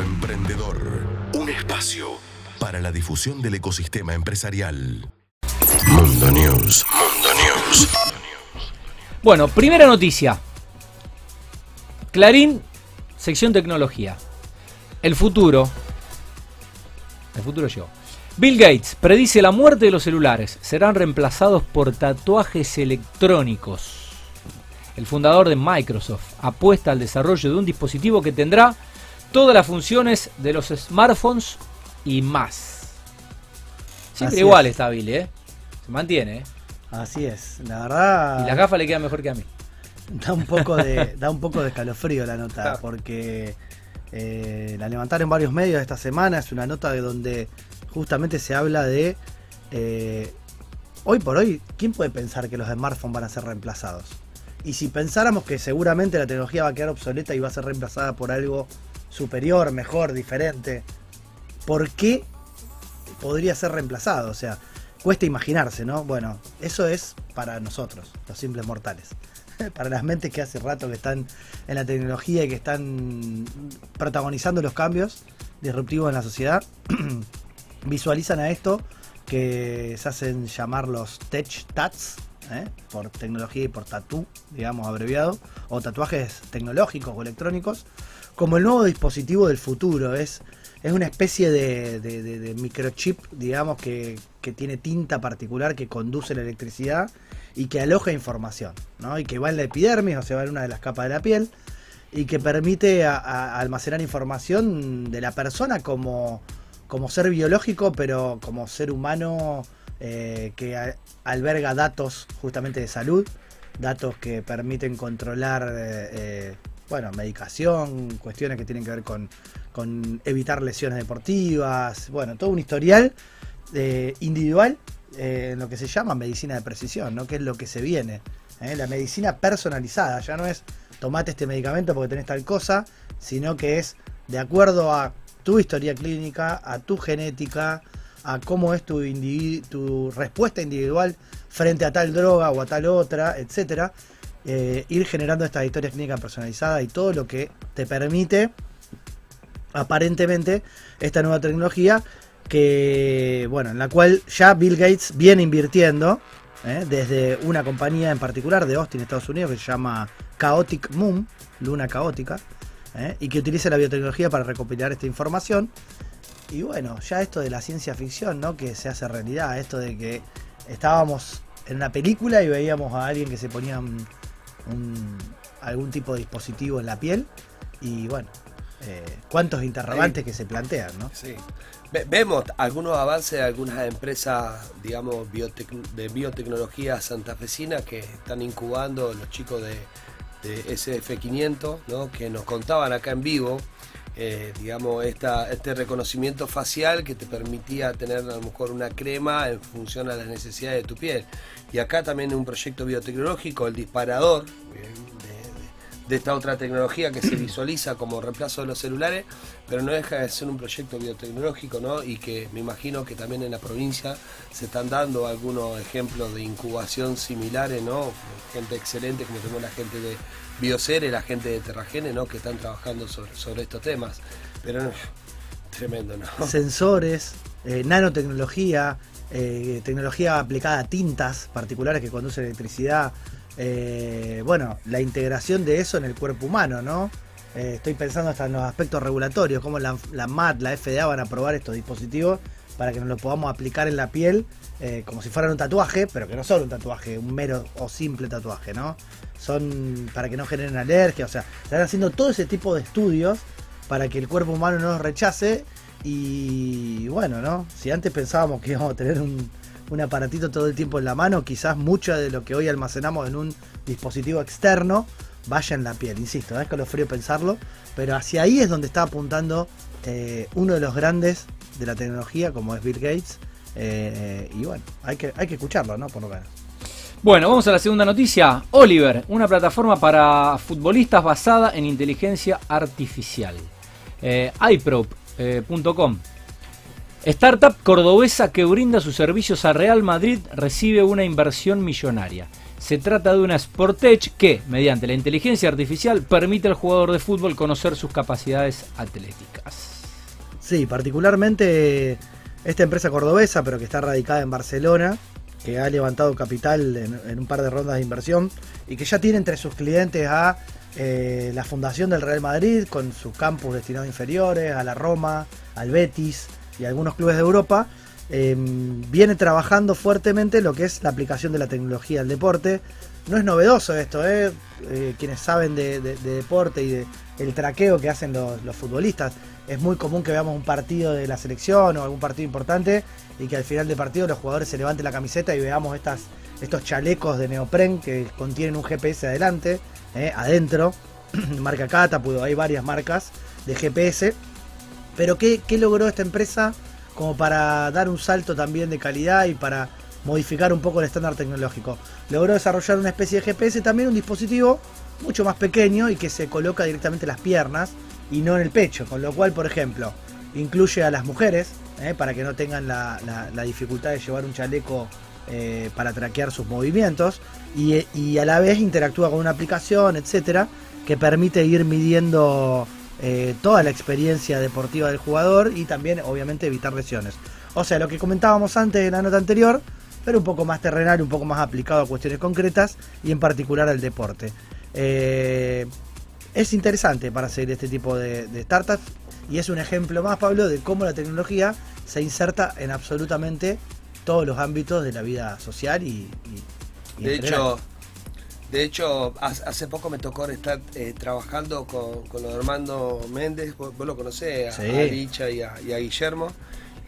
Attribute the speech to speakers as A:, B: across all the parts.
A: Emprendedor. Un espacio para la difusión del ecosistema empresarial. Mundo News. Mundo News.
B: Bueno, primera noticia. Clarín, sección tecnología. El futuro. El futuro yo. Bill Gates predice la muerte de los celulares. Serán reemplazados por tatuajes electrónicos. El fundador de Microsoft apuesta al desarrollo de un dispositivo que tendrá todas las funciones de los smartphones y más. Siempre
C: Así
B: igual
C: es.
B: está Bill, ¿eh? Se mantiene, ¿eh?
C: Así es, la verdad.
B: Y las gafas le quedan mejor que a mí.
C: Da un poco de, da un poco de escalofrío la nota,
B: Claro.
C: porque eh, la levantaron varios medios esta semana. Es una nota de donde justamente se habla de. eh, hoy por hoy, ¿quién puede pensar que los smartphones van a ser reemplazados? Y si pensáramos que seguramente la tecnología va a quedar obsoleta y va a ser reemplazada por algo superior, mejor, diferente, ¿por qué podría ser reemplazado? O sea, cuesta imaginarse, ¿no? Bueno, eso es para nosotros, los simples mortales. para las mentes que hace rato que están en la tecnología y que están protagonizando los cambios disruptivos en la sociedad, visualizan a esto que se hacen llamar los tech tats, ¿eh? por tecnología y por tatú, digamos abreviado, o tatuajes tecnológicos o electrónicos, como el nuevo dispositivo del futuro. Es, es una especie de, microchip, digamos, que, que tiene tinta particular que conduce la electricidad y que aloja información, ¿no? Y que va en la epidermis, o sea, va en una de las capas de la piel, y que permite almacenar información de la persona como, como ser biológico, pero como ser humano eh, que alberga datos justamente de salud, datos que permiten controlar, eh, eh, bueno, medicación, cuestiones que tienen que ver con, con evitar lesiones deportivas, bueno, todo un historial eh, individual eh, en lo que se llama medicina de precisión, ¿no? que es lo que se viene. ¿eh? La medicina personalizada, ya no es tomate este medicamento porque tenés tal cosa, sino que es de acuerdo a tu historia clínica, a tu genética, a cómo es tu, tu respuesta individual frente a tal droga o a tal otra, etcétera, eh, ir generando esta historia clínica personalizada y todo lo que te permite aparentemente esta nueva tecnología que bueno en la cual ya Bill Gates viene invirtiendo ¿eh? desde una compañía en particular de Austin Estados Unidos que se llama Chaotic Moon Luna Caótica ¿eh? y que utiliza la biotecnología para recopilar esta información y bueno ya esto de la ciencia ficción no que se hace realidad esto de que estábamos en una película y veíamos a alguien que se ponía un- algún tipo de dispositivo en la piel y bueno eh, cuántos interrogantes que se plantean, ¿no?
D: Sí. Ve- Vemos algunos avances de algunas empresas, digamos, biotec- de biotecnología santafesina que están incubando los chicos de, de SF500, ¿no? que nos contaban acá en vivo, eh, digamos, esta, este reconocimiento facial que te permitía tener a lo mejor una crema en función a las necesidades de tu piel. Y acá también un proyecto biotecnológico, el disparador, de, de- de esta otra tecnología que se visualiza como reemplazo de los celulares, pero no deja de ser un proyecto biotecnológico, ¿no? Y que me imagino que también en la provincia se están dando algunos ejemplos de incubación similares, ¿no? Gente excelente, como tenemos la gente de Biocere, la gente de Terragene, ¿no? Que están trabajando sobre, estos temas. Pero no, tremendo, ¿no?
C: Sensores, eh, nanotecnología, eh, tecnología aplicada a tintas particulares que conducen electricidad. eh, bueno, la integración de eso en el cuerpo humano, ¿no? Estoy pensando hasta en los aspectos regulatorios, cómo la, la MAT, la FDA van a probar estos dispositivos para que nos lo podamos aplicar en la piel eh, como si fueran un tatuaje, pero que no son un tatuaje, un mero o simple tatuaje, ¿no? Son para que no generen alergia, o sea, están haciendo todo ese tipo de estudios para que el cuerpo humano no los rechace y bueno, ¿no? Si antes pensábamos que íbamos a tener un, un aparatito todo el tiempo en la mano, quizás mucho de lo que hoy almacenamos en un dispositivo externo vaya en la piel, insisto, es escalofrío pensarlo, pero hacia ahí es donde está apuntando eh, uno de los grandes de la tecnología, como es Bill Gates, eh, y bueno, hay que, hay que escucharlo, ¿no? Por lo menos.
B: Bueno, vamos a la segunda noticia. Oliver, una plataforma para futbolistas basada en inteligencia artificial. Eh, iProp.com. Startup cordobesa que brinda sus servicios a Real Madrid recibe una inversión millonaria. Se trata de una Sportech que, mediante la inteligencia artificial, permite al jugador de fútbol conocer sus capacidades atléticas.
C: Sí, particularmente esta empresa cordobesa, pero que está radicada en Barcelona, que ha levantado capital en, un par de rondas de inversión y que ya tiene entre sus clientes a eh, la Fundación del Real Madrid con sus campus destinados inferiores, a la Roma, al Betis y algunos clubes de Europa, em, viene trabajando fuertemente lo que es la aplicación de la tecnología al deporte. No es novedoso esto, ¿eh? eh quienes saben de, deporte y de traqueo que hacen los, futbolistas. Es muy común que veamos un partido de la selección o algún partido importante y que al final del partido los jugadores se levanten la camiseta y veamos estas, estos chalecos de neopren que contienen un GPS adelante, ¿eh? adentro, marca Catapult, hay varias marcas de GPS pero ¿qué, logró esta empresa como para dar un salto también de calidad y para modificar un poco el estándar tecnológico? Logró desarrollar una especie de GPS, también un dispositivo mucho más pequeño y que se coloca directamente en las piernas y no en el pecho, con lo cual, por ejemplo, incluye a las mujeres eh, para que no tengan la, dificultad de llevar un chaleco eh, para traquear sus movimientos y, y, a la vez interactúa con una aplicación, etcétera, que permite ir midiendo eh, toda la experiencia deportiva del jugador y también obviamente evitar lesiones. O sea, lo que comentábamos antes en la nota anterior, pero un poco más terrenal, un poco más aplicado a cuestiones concretas y en particular al deporte. Eh, es interesante para seguir este tipo de, startups y es un ejemplo más, Pablo, de cómo la tecnología se inserta en absolutamente todos los ámbitos de la vida social y...
D: de hecho, de hecho, hace poco me tocó estar eh, trabajando con, con los Armando Méndez, vos, lo conocés, a, Licha y a, Guillermo.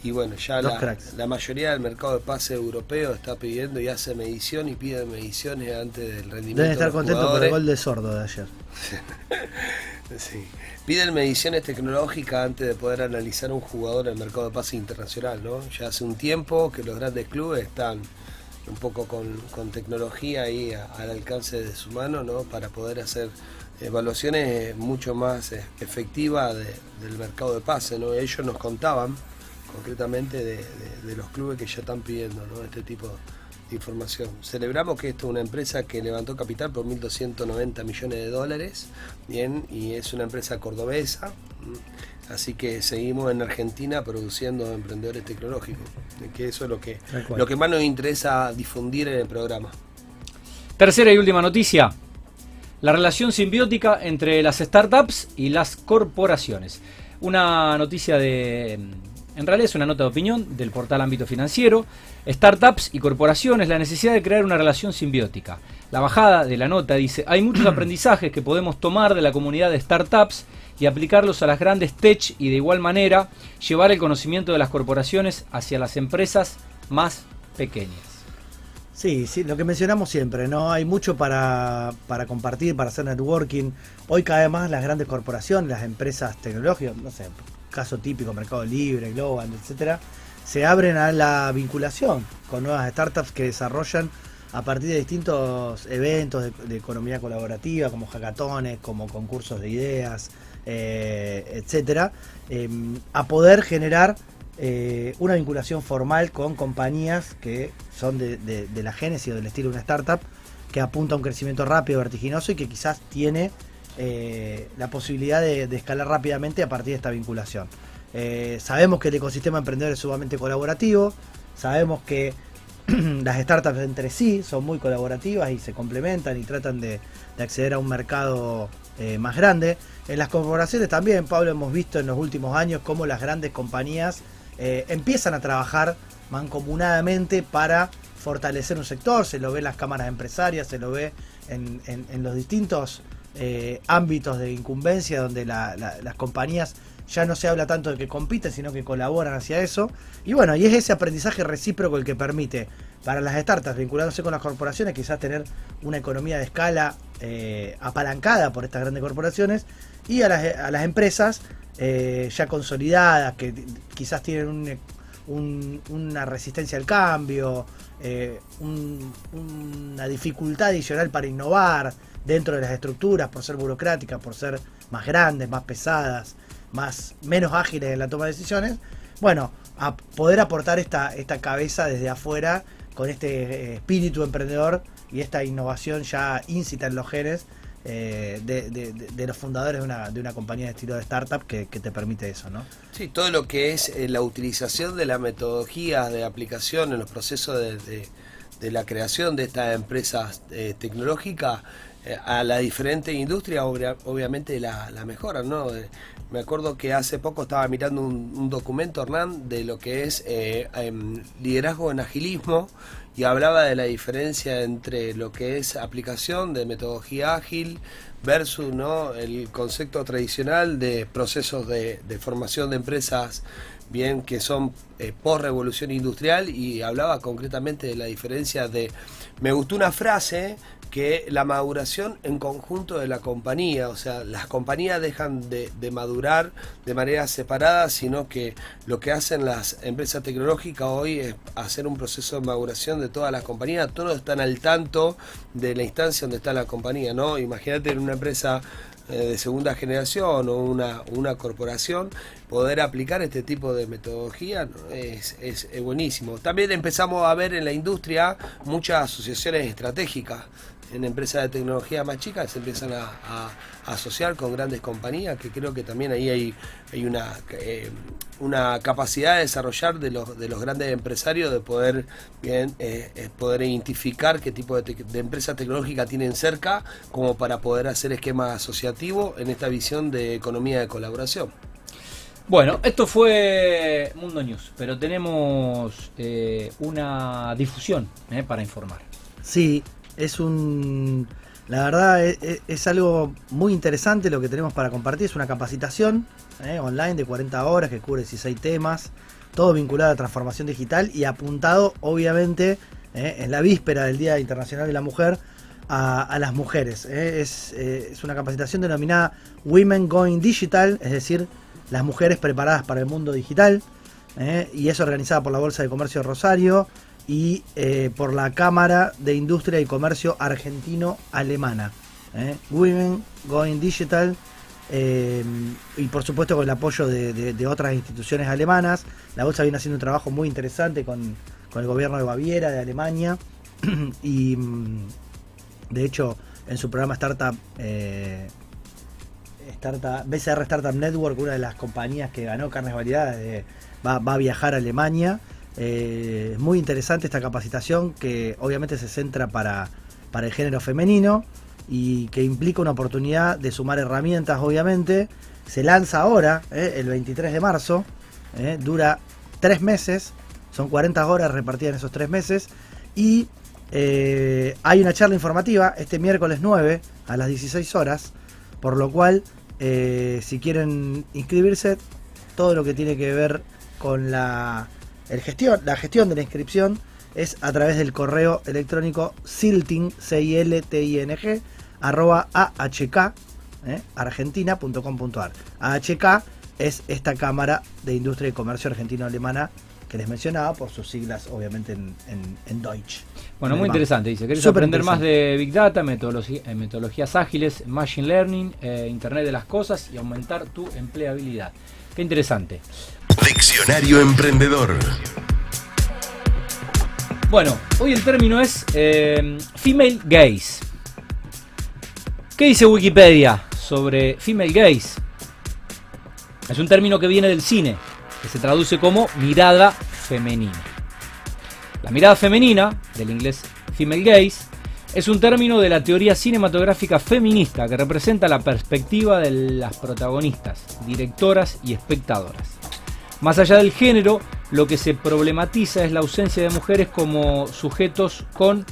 D: Y bueno, ya la, mayoría del mercado de pase europeo está pidiendo y hace medición y pide mediciones antes del rendimiento.
C: Deben estar contentos por el gol de sordo de ayer.
D: sí. Piden mediciones tecnológicas antes de poder analizar un jugador en el mercado de pase internacional, ¿no? Ya hace un tiempo que los grandes clubes están un poco con, tecnología ahí al alcance de su mano, ¿no? Para poder hacer evaluaciones mucho más eh, efectivas del mercado de pase, ¿no? Ellos nos contaban concretamente de, los clubes que ya están pidiendo ¿no? este tipo de información. Celebramos que esto es una empresa que levantó capital por 1.290 millones de dólares, bien, y es una empresa cordobesa. Así que seguimos en Argentina produciendo emprendedores tecnológicos, que eso es lo que, lo que más nos interesa difundir en el programa.
B: Tercera y última noticia, la relación simbiótica entre las startups y las corporaciones. Una noticia de, en realidad es una nota de opinión del portal Ámbito Financiero, startups y corporaciones, la necesidad de crear una relación simbiótica. La bajada de la nota dice, hay muchos aprendizajes que podemos tomar de la comunidad de startups y aplicarlos a las grandes tech y de igual manera llevar el conocimiento de las corporaciones hacia las empresas más pequeñas.
C: Sí, sí, lo que mencionamos siempre, ¿no? Hay mucho para, para compartir, para hacer networking. Hoy cada vez más las grandes corporaciones, las empresas tecnológicas, no sé, caso típico, Mercado Libre, Global, etcétera, se abren a la vinculación con nuevas startups que desarrollan a partir de distintos eventos de, economía colaborativa, como hackatones, como concursos de ideas, eh, etcétera, em, a poder generar eh, una vinculación formal con compañías que son de, la génesis o del estilo de una startup, que apunta a un crecimiento rápido, vertiginoso y que quizás tiene eh, la posibilidad de, escalar rápidamente a partir de esta vinculación. sabemos que el ecosistema emprendedor es sumamente colaborativo, sabemos que las startups entre sí son muy colaborativas y se complementan y tratan de, acceder a un mercado más grande. En las corporaciones también, Pablo, hemos visto en los últimos años cómo las grandes compañías eh, empiezan a trabajar mancomunadamente para fortalecer un sector, se lo ve en las cámaras empresarias, se lo ve en, los distintos eh, ámbitos de incumbencia donde las compañías ya no se habla tanto de que compiten, sino que colaboran hacia eso. Y bueno, y es ese aprendizaje recíproco el que permite para las startups vinculándose con las corporaciones quizás tener una economía de escala eh, apalancada por estas grandes corporaciones y a las, empresas eh, ya consolidadas, que quizás tienen una resistencia al cambio, eh, una dificultad adicional para innovar dentro de las estructuras, por ser burocráticas, por ser más grandes, más pesadas, más, menos ágiles en la toma de decisiones. Bueno, a poder aportar esta, esta cabeza desde afuera con este eh, espíritu emprendedor y esta innovación ya incita en los genes eh, de, los fundadores de una, de una compañía de estilo de startup que, te permite eso, ¿no?
D: Sí, todo lo que es eh, la utilización de la metodología de aplicación en los procesos de, la creación de estas empresas eh, tecnológicas a la diferente industria, obvia- obviamente la, la ¿no? Eh, me acuerdo que hace poco estaba mirando un, documento, Hernán, de lo que es eh, em, liderazgo en agilismo y hablaba de la diferencia entre lo que es aplicación de metodología ágil versus ¿no? el concepto tradicional de procesos de, de formación de empresas bien que son eh, post revolución industrial y hablaba concretamente de la diferencia de me gustó una frase que la maduración en conjunto de la compañía, o sea, las compañías dejan de, madurar de manera separada, sino que lo que hacen las empresas tecnológicas hoy es hacer un proceso de maduración de todas las compañías, todos están al tanto de la instancia donde está la compañía, ¿no? Imagínate en una empresa eh, de segunda generación o una, corporación, poder aplicar este tipo de metodología es- es buenísimo. También empezamos a ver en la industria muchas asociaciones estratégicas. En empresas de tecnología más chicas se empiezan a, a- a asociar con grandes compañías, que creo que también ahí hay, hay una, eh, una capacidad de desarrollar de los, de los grandes empresarios de poder, bien, eh, eh, poder identificar qué tipo de, de empresa tecnológica tienen cerca, como para poder hacer esquema asociativo en esta visión de economía de colaboración.
B: Bueno, esto fue Mundo News, pero tenemos eh, una difusión eh, para informar.
C: Sí, es un... La verdad es, es- es algo muy interesante lo que tenemos para compartir. Es una capacitación eh, online de 40 horas que cubre 16 temas, todo vinculado a transformación digital y apuntado obviamente eh, en la víspera del Día Internacional de la Mujer a, las mujeres. eh. Es, es una capacitación denominada Women Going Digital, es decir, las mujeres preparadas para el mundo digital. y es organizada por la Bolsa de Comercio de Rosario y eh, por la Cámara de Industria y Comercio Argentino-Alemana. ¿eh? Women Going Digital eh, y por supuesto con el apoyo de, otras instituciones alemanas. La Bolsa viene haciendo un trabajo muy interesante con, con el gobierno de Baviera, de Alemania y mm, de hecho en su programa Startup Startup, BCR Startup Network, una de las compañías que ganó carnes variedades, de- va, va a viajar a Alemania. Eh, muy interesante esta capacitación que obviamente se centra para, para el género femenino y que implica una oportunidad de sumar herramientas, obviamente. Se lanza ahora, eh, el 23 de marzo, eh, dura tres meses, son 40 horas repartidas en esos tres meses y eh, hay una charla informativa este miércoles 9 a las 16 horas, por lo cual si quieren inscribirse, todo lo que tiene que ver con la, el gestión, la gestión de la inscripción es a través del correo electrónico silting, c i l t i n g arroba ahk eh, argentina.com.ar. AHK es esta Cámara de Industria y Comercio Argentino-Alemana que les mencionaba por sus siglas, obviamente en, en, en Deutsch.
B: Bueno, muy interesante. Dice, ¿querés aprender más de Big Data, eh, metodologías ágiles, Machine Learning, eh, Internet de las Cosas y aumentar tu empleabilidad? Qué interesante.
A: Diccionario Emprendedor.
B: Bueno, hoy el término es eh, female gaze. ¿Qué dice Wikipedia sobre female gaze? Es un término que viene del cine, que se traduce como mirada femenina. La mirada femenina, del inglés female gaze, es un término de la teoría cinematográfica feminista que representa la perspectiva de las protagonistas, directoras y espectadoras. Más allá del género, lo que se problematiza es la ausencia de mujeres como sujetos con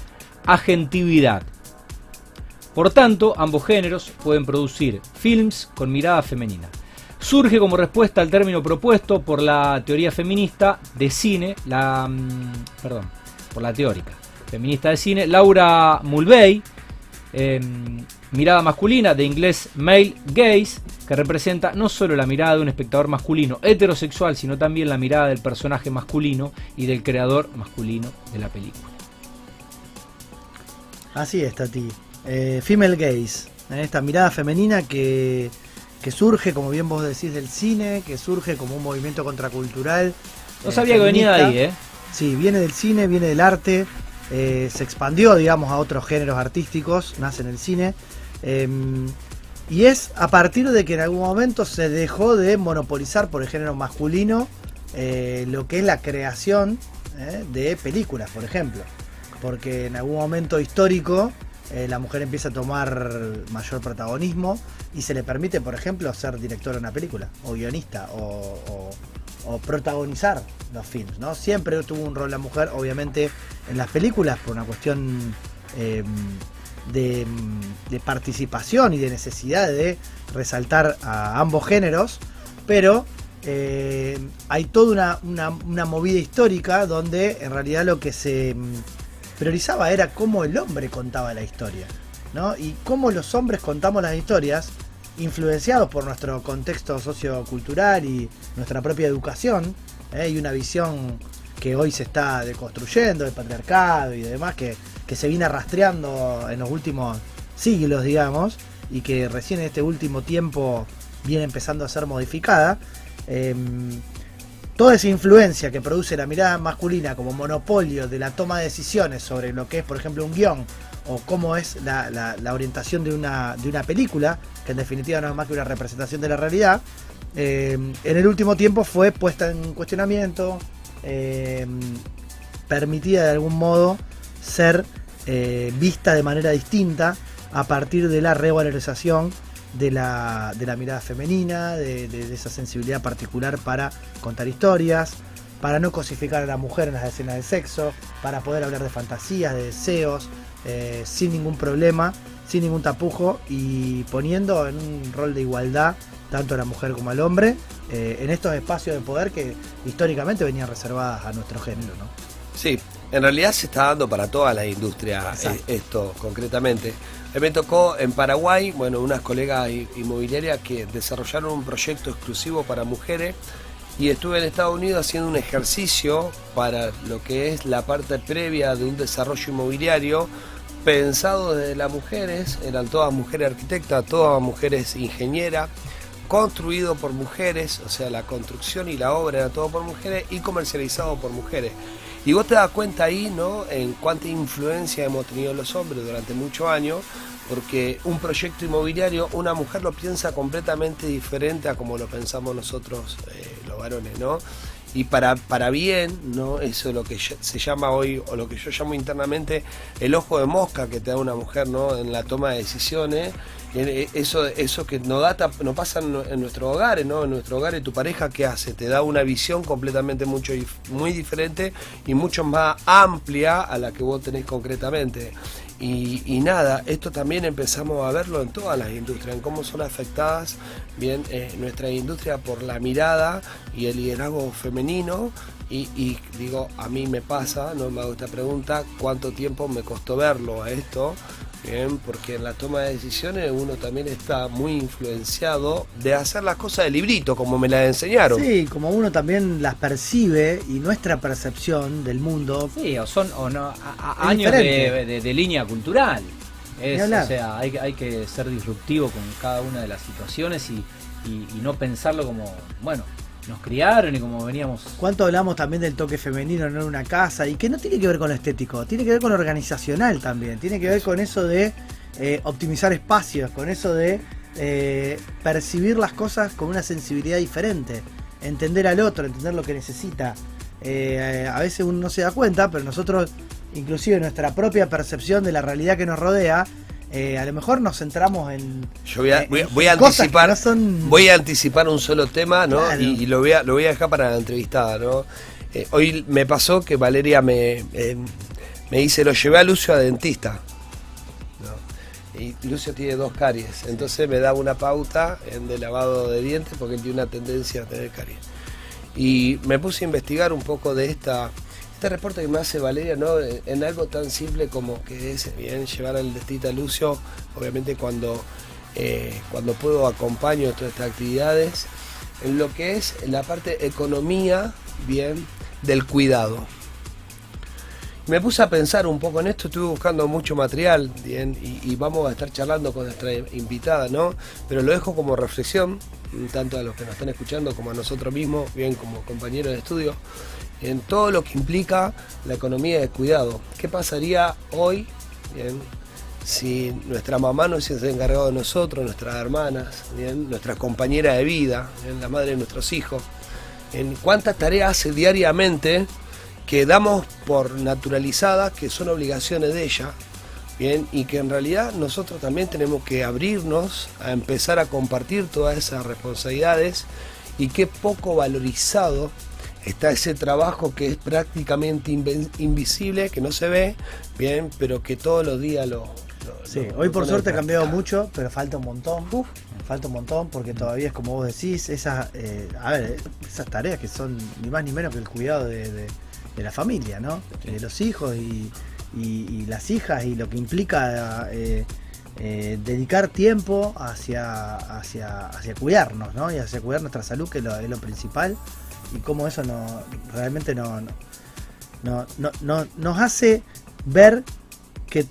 B: agentividad. Por tanto, ambos géneros pueden producir films con mirada femenina. Surge como respuesta al término propuesto por la teoría feminista de cine, la mm, perdón, por la teórica feminista de cine, Laura Mulvey, eh, mirada masculina, de inglés male gaze, que representa no solo la mirada de un espectador masculino heterosexual, sino también la mirada del personaje masculino y del creador masculino de la película.
C: Así es, Tati. Eh, female gaze, eh, esta mirada femenina que, que surge, como bien vos decís, del cine, que surge como un movimiento contracultural.
B: No
C: eh,
B: sabía que venía de ahí. ¿eh?
C: Sí, viene del cine, viene del arte. Eh, se expandió, digamos, a otros géneros artísticos, nace en el cine. em, y es a partir de que en algún momento se dejó de monopolizar por el género masculino eh, lo que es la creación eh, de películas, por ejemplo. Porque en algún momento histórico la mujer empieza a tomar mayor protagonismo y se le permite, por ejemplo, ser directora de una película, o guionista, o- o protagonizar los films. ¿no? Siempre tuvo un rol la mujer, obviamente, en las películas, por una cuestión eh, de, participación y de necesidad de resaltar a ambos géneros, pero eh, hay toda una, una- una movida histórica donde en realidad lo que se mm, priorizaba era cómo el hombre contaba la historia, ¿no? Y cómo los hombres contamos las historias, influenciados por nuestro contexto sociocultural y nuestra propia educación, ¿eh? y una visión que hoy se está deconstruyendo, del patriarcado y demás, que, que se viene rastreando en los últimos siglos, digamos, y que recién en este último tiempo viene empezando a ser modificada. Em, toda esa influencia que produce la mirada masculina como monopolio de la toma de decisiones sobre lo que es, por ejemplo, un guion o cómo es la, la- la orientación de una, de una película, que en definitiva no es más que una representación de la realidad, eh, en el último tiempo fue puesta en cuestionamiento, eh, permitida de algún modo ser eh, vista de manera distinta a partir de la revalorización de la, de la mirada femenina, de, esa sensibilidad particular para contar historias, para no cosificar a la mujer en las escenas de sexo, para poder hablar de fantasías, de deseos, eh, sin ningún problema, sin ningún tapujo y poniendo en un rol de igualdad tanto a la mujer como al hombre eh, en estos espacios de poder que históricamente venían reservadas a nuestro género. ¿no?
D: Sí, en realidad se está dando para toda la industria
C: Exacto.
D: eh, esto concretamente. A mí Me tocó en Paraguay, bueno, unas colegas inmobiliarias que desarrollaron un proyecto exclusivo para mujeres y estuve en Estados Unidos haciendo un ejercicio para lo que es la parte previa de un desarrollo inmobiliario pensado desde las mujeres, eran todas mujeres arquitectas, todas mujeres ingenieras, construido por mujeres, o sea, la construcción y la obra era todo por mujeres y comercializado por mujeres. Y vos te das cuenta ahí, ¿no? En cuánta influencia hemos tenido los hombres durante muchos años, porque un proyecto inmobiliario, una mujer lo piensa completamente diferente a como lo pensamos nosotros, eh, los varones, ¿no? Y para, para bien, ¿no? Eso es lo que se llama hoy, o lo que yo llamo internamente, el ojo de mosca que te da una mujer, ¿no? En la toma de decisiones. Eh, Eso, eso que no, da, tap- no pasa en, nuestros hogares, ¿no? En nuestro hogar, tu pareja, ¿qué hace? Te da una visión completamente mucho, muy diferente y mucho más amplia a la que vos tenés concretamente. Y, nada, esto también empezamos a verlo en todas las industrias, en cómo son afectadas bien eh, nuestra industria por la mirada y el liderazgo femenino. Y, y digo, a mí me pasa, no me hago esta pregunta, ¿cuánto tiempo me costó verlo a esto? Bien, porque en la toma de decisiones uno también está muy influenciado de hacer las cosas de librito, como me las enseñaron.
C: Sí, como uno también las percibe y nuestra percepción del mundo
B: Sí, o son o no, a- a-
C: Es
B: años de, de- de línea cultural. Es, o sea, hay, que- hay que ser disruptivo con cada una de las situaciones y, y- y no pensarlo como, bueno, nos criaron y como veníamos.
C: ¿Cuánto hablamos también del toque femenino en una casa? Y que no tiene que ver con lo estético, tiene que ver con lo organizacional también, tiene que ver con eso de eh, optimizar espacios, con eso de eh, percibir las cosas con una sensibilidad diferente, entender al otro, entender lo que necesita. Eh, a veces uno no se da cuenta, pero nosotros, inclusive nuestra propia percepción de la realidad que nos rodea, eh, a lo mejor nos centramos en...
D: Yo voy a,
C: eh,
D: voy voy a anticipar,
C: no son-
D: voy a anticipar un solo tema, ¿no?
C: Claro.
D: Y, y lo voy a, lo voy a dejar para la entrevistada, ¿no? Eh, hoy me pasó que Valeria me, me dice, lo llevé a Lucio a dentista. ¿no? Y Lucio tiene dos caries, entonces me daba una pauta en de lavado de dientes porque él tiene una tendencia a tener caries. Y me puse a investigar un poco de esta este reporte que me hace Valeria, ¿no? En algo tan simple como que es bien llevar al dentista a Lucio, obviamente cuando, eh, cuando puedo acompaño todas estas actividades, en lo que es la parte economía, bien, del cuidado. Me puse a pensar un poco en esto, estuve buscando mucho material, bien, y, y vamos a estar charlando con nuestra invitada, ¿no? Pero lo dejo como reflexión, tanto a los que nos están escuchando como a nosotros mismos, bien como compañeros de estudio, en todo lo que implica la economía de cuidado. ¿Qué pasaría hoy si nuestra mamá no se hubiese encargado de nosotros, nuestras hermanas, bien, nuestra compañera de vida, la madre de nuestros hijos? En cuántas tareas hace diariamente que damos por naturalizadas, que son obligaciones de ella, bien, y que en realidad nosotros también tenemos que abrirnos a empezar a compartir todas esas responsabilidades y qué poco valorizado está ese trabajo que es prácticamente invisible, que no se ve, bien, pero que todos los días lo... lo-
C: Sí,
D: lo-
C: hoy
D: lo
C: por suerte ha cambiado mucho, pero falta un montón. Falta un montón porque todavía es como vos decís, esas, eh, a ver, eh, esas tareas que son ni más ni menos que el cuidado de, de- de la familia, ¿no? De los hijos y, y- y las hijas y lo que implica eh, eh, dedicar tiempo hacia, hacia, hacia cuidarnos, ¿no? Y hacia cuidar nuestra salud, que lo, es lo principal, y cómo eso no realmente no, no, no- no- no- nos hace ver que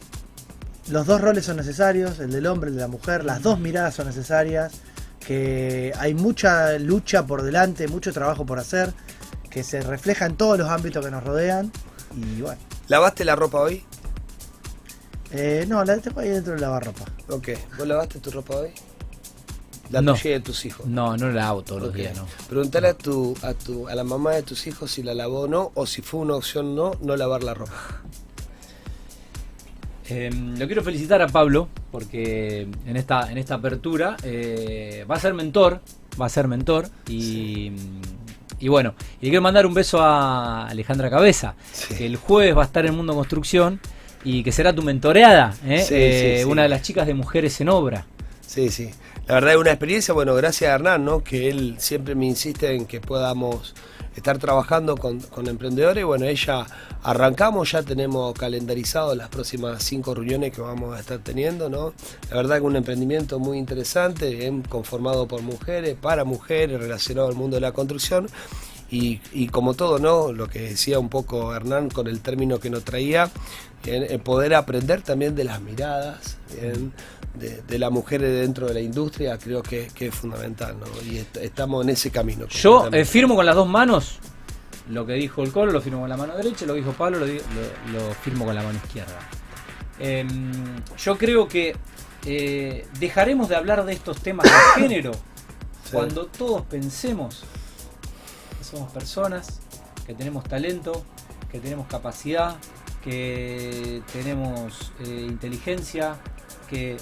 C: los dos roles son necesarios, el del hombre y el de la mujer, las dos miradas son necesarias, que hay mucha lucha por delante, mucho trabajo por hacer, que se refleja en todos los ámbitos que nos rodean. Y bueno,
D: ¿Lavaste la ropa hoy?
C: eh, no, la tengo ahí dentro del lavarropa.
D: Ok. ¿Vos lavaste tu ropa hoy? La
B: No.
D: tuya y de tus hijos.
B: No, no la lavo todos los días, no.
D: Preguntale a tu, a tu, a la mamá de tus hijos si la lavó o no, o si fue una opción no, no lavar la ropa.
B: Eh, lo quiero felicitar a Pablo porque en esta, en esta apertura eh, va a ser mentor, va a ser mentor y, y bueno, y le quiero mandar un beso a Alejandra Cabeza,
D: Sí.
B: que el jueves va a estar en Mundo Construcción y que será tu mentoreada, ¿eh? Eh,
D: sí.
B: una de las chicas de Mujeres en Obra.
D: Sí, sí. La verdad es una experiencia, bueno, gracias a Hernán, ¿no? Que él siempre me insiste en que podamos estar trabajando con, emprendedores. Bueno, ella arrancamos, ya tenemos calendarizado las próximas cinco reuniones que vamos a estar teniendo, ¿no? La verdad que un emprendimiento muy interesante, bien conformado por mujeres, para mujeres, relacionado al mundo de la construcción. Y, y como todo, ¿no? Lo que decía un poco Hernán con el término que nos traía, el poder aprender también de las miradas, de, de las mujeres dentro de la industria, creo que, que es fundamental, ¿no? Y est- estamos en ese camino.
B: Yo eh, firmo con las dos manos lo que dijo el Colo, lo firmo con la mano derecha, lo que dijo Pablo, lo, di- lo- lo firmo con la mano izquierda. Em, yo creo que eh, dejaremos de hablar de estos temas de género
D: Sí.
B: cuando todos pensemos que somos personas, que tenemos talento, que tenemos capacidad, que tenemos eh, inteligencia, que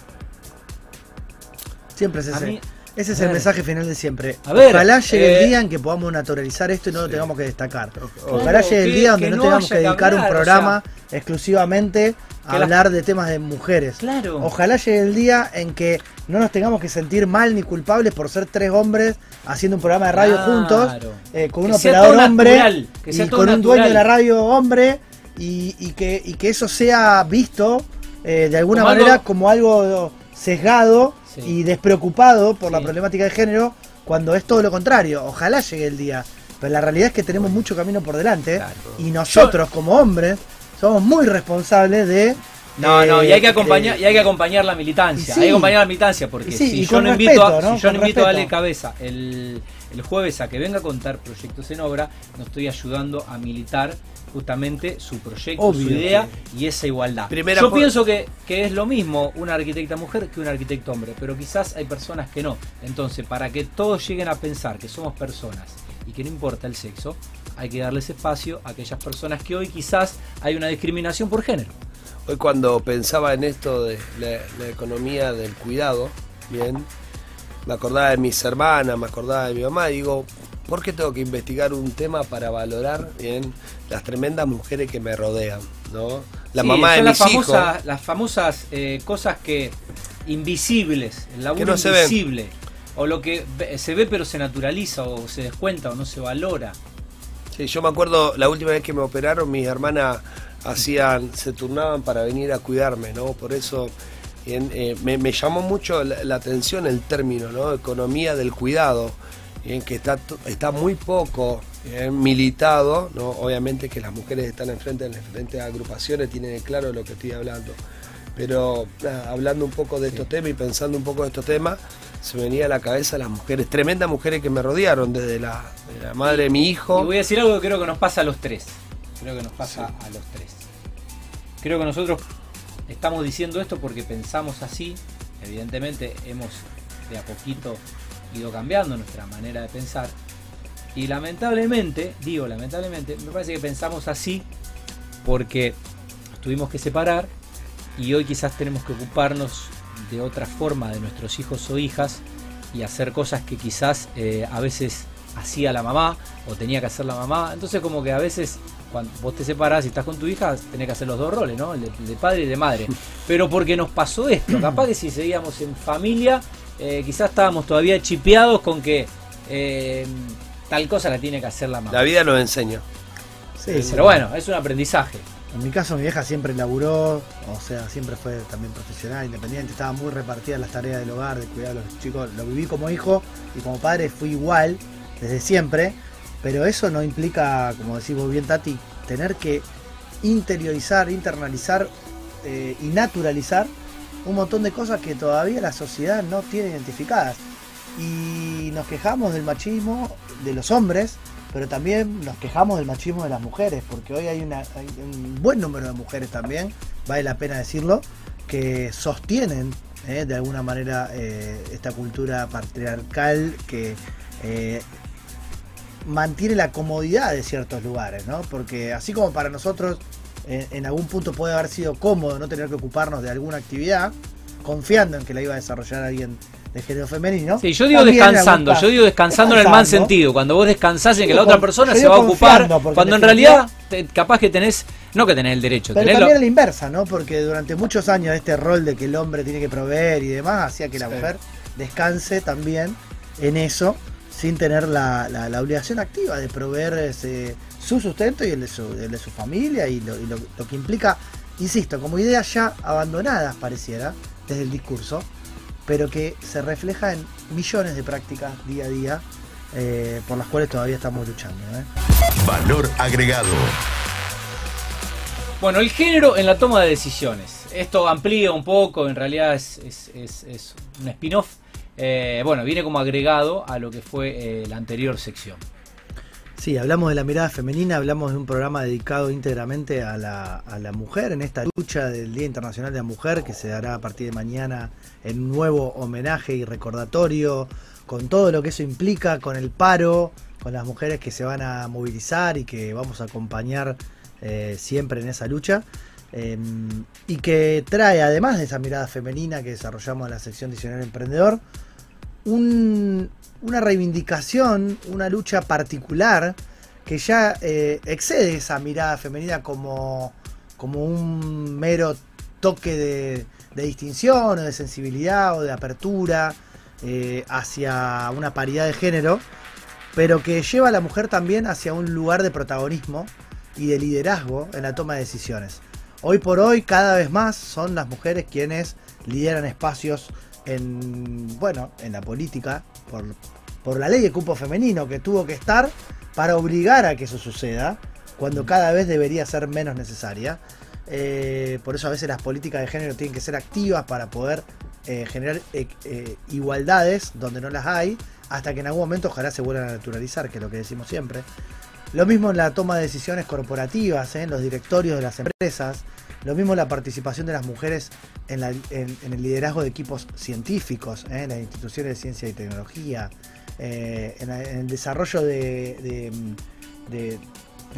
C: Siempre es ese.
B: mí-
C: ese es el mensaje final de siempre.
B: A ver,
C: Ojalá llegue
B: eh,
C: el día en que podamos naturalizar esto y no lo tengamos que destacar. Ojalá llegue el día donde no
B: no
C: tengamos que
B: que
C: dedicar un
B: o
C: programa exclusivamente a hablar de temas de mujeres.
B: Claro.
C: Ojalá llegue el día en que no nos tengamos que sentir mal ni culpables por ser tres hombres haciendo un programa de radio
B: Claro.
C: juntos, eh, con un
B: Que
C: operador hombre
B: natural,
C: y con un dueño de la radio hombre y, y que, y que eso sea visto eh, de alguna
B: Como algo-
C: manera como algo sesgado
B: Sí.
C: y despreocupado por la problemática de género cuando es todo lo contrario. Ojalá llegue el día. Pero la realidad es que tenemos mucho camino por delante
B: Claro.
C: y nosotros como hombres somos muy responsables de...
B: No, no, y hay que
C: eh,
B: acompañar, y hay que acompañar la militancia.
C: Sí.
B: Hay que acompañar la militancia porque
C: sí,
B: si yo no invito a,
C: respeto, ¿no?
B: si yo no invito a Ale. Cabeza el, el jueves a que venga a contar proyectos en obra, no estoy ayudando a militar justamente su proyecto,
C: Obvio,
B: su idea
C: sí.
B: y esa igualdad.
D: Primera
B: yo
D: por-
B: pienso que, que es lo mismo una arquitecta mujer que un arquitecto hombre, pero quizás hay personas que no. Entonces, para que todos lleguen a pensar que somos personas y que no importa el sexo, hay que darles espacio a aquellas personas que hoy quizás hay una discriminación por género.
D: Hoy cuando pensaba en esto de la, la economía del cuidado, bien, me acordaba de mis hermanas, me acordaba de mi mamá, y digo, ¿por qué tengo que investigar un tema para valorar bien las tremendas mujeres que me rodean? ¿no? La
B: Sí,
D: mamá de mis
B: las
D: hijos.
B: famosas, las famosas eh, cosas que invisibles, el laburo
D: Que no se ven.
B: o lo que se ve pero se naturaliza o se descuenta o no se valora.
D: Sí, yo me acuerdo la última vez que me operaron, mis hermanas hacían, se turnaban para venir a cuidarme, ¿no? Por eso eh, me, me llamó mucho la, la atención el término, ¿no? Economía del cuidado, bien, que está, está muy poco bien, militado, ¿no? Obviamente que las mujeres están enfrente en las diferentes agrupaciones, tienen claro de lo que estoy hablando. Pero nada, hablando un poco de estos temas y pensando un poco de estos temas, se me venía a la cabeza las mujeres, tremendas mujeres que me rodearon, desde la, de la madre de mi hijo.
B: Y voy a decir algo que creo que nos pasa a los tres. Creo que nos pasa a los tres. Creo que nosotros estamos diciendo esto porque pensamos así. Evidentemente hemos de a poquito ido cambiando nuestra manera de pensar. Y lamentablemente, digo lamentablemente, me parece que pensamos así porque tuvimos que separar y hoy quizás tenemos que ocuparnos de otra forma de nuestros hijos o hijas y hacer cosas que quizás eh, a veces hacía la mamá o tenía que hacer la mamá. Entonces como que a veces cuando vos te separás y estás con tu hija, tenés que hacer los dos roles, ¿no? El de, padre y de madre. Pero porque nos pasó esto, capaz que si seguíamos en familia, eh, quizás estábamos todavía chipeados con que eh, tal cosa la tiene que hacer la mamá.
D: La vida nos enseña.
C: Sí,
B: Pero bueno, es un aprendizaje.
C: En mi caso, mi vieja siempre laburó, o sea, siempre fue también profesional, independiente, estaba muy repartida las tareas del hogar, de cuidar a los chicos. Lo viví como hijo y como padre fui igual desde siempre, pero eso no implica, como decimos bien Tati, tener que interiorizar, internalizar eh, y naturalizar un montón de cosas que todavía la sociedad no tiene identificadas. Y nos quejamos del machismo de los hombres, pero también nos quejamos del machismo de las mujeres, porque hoy hay, un buen número de mujeres también, vale la pena decirlo, que sostienen eh, de alguna manera eh, esta cultura patriarcal que eh, mantiene la comodidad de ciertos lugares, ¿no? Porque así como para nosotros en algún punto puede haber sido cómodo no tener que ocuparnos de alguna actividad, confiando en que la iba a desarrollar alguien de género femenino.
B: Sí, yo digo descansando, yo digo descansando, en el mal sentido, cuando vos descansás en que la otra persona se va a ocupar, cuando en realidad capaz que tenés, no que tenés el derecho,
C: pero también a la inversa, ¿no? Porque durante muchos años este rol de que el hombre tiene que proveer y demás hacía que la mujer descanse también en eso sin tener la, la, obligación activa de proveer ese, su sustento y el de su, de su familia y, lo, lo que implica, insisto, como ideas ya abandonadas pareciera desde el discurso, pero que se refleja en millones de prácticas día a día eh, por las cuales todavía estamos luchando. ¿eh?
A: Valor agregado.
B: Bueno, el género en la toma de decisiones. Esto amplía un poco, en realidad es, un spin-off. Eh, bueno, viene como agregado a lo que fue la anterior sección.
C: Sí, hablamos de la mirada femenina, hablamos de un programa dedicado íntegramente a la, a la, mujer en esta lucha del Día Internacional de la Mujer que se dará a partir de mañana en un nuevo homenaje y recordatorio con todo lo que eso implica, con el paro, con las mujeres que se van a movilizar y que vamos a acompañar eh, siempre en esa lucha. Em, y que trae, además de esa mirada femenina que desarrollamos en la sección Diccionario Emprendedor, un, una reivindicación, una lucha particular que ya eh, excede esa mirada femenina como, como un mero toque de, distinción o de sensibilidad o de apertura eh, hacia una paridad de género, pero que lleva a la mujer también hacia un lugar de protagonismo y de liderazgo en la toma de decisiones. Hoy por hoy cada vez más son las mujeres quienes lideran espacios en, bueno, en la política, por, por la ley de cupo femenino que tuvo que estar para obligar a que eso suceda, cuando cada vez debería ser menos necesaria. Eh, por eso a veces las políticas de género tienen que ser activas para poder eh, generar eh, igualdades donde no las hay, hasta que en algún momento ojalá se vuelvan a naturalizar, que es lo que decimos siempre. Lo mismo en la toma de decisiones corporativas, en los directorios de las empresas, lo mismo la participación de las mujeres en, el liderazgo de equipos científicos, ¿eh? en las instituciones de ciencia y tecnología, eh, en, el desarrollo de,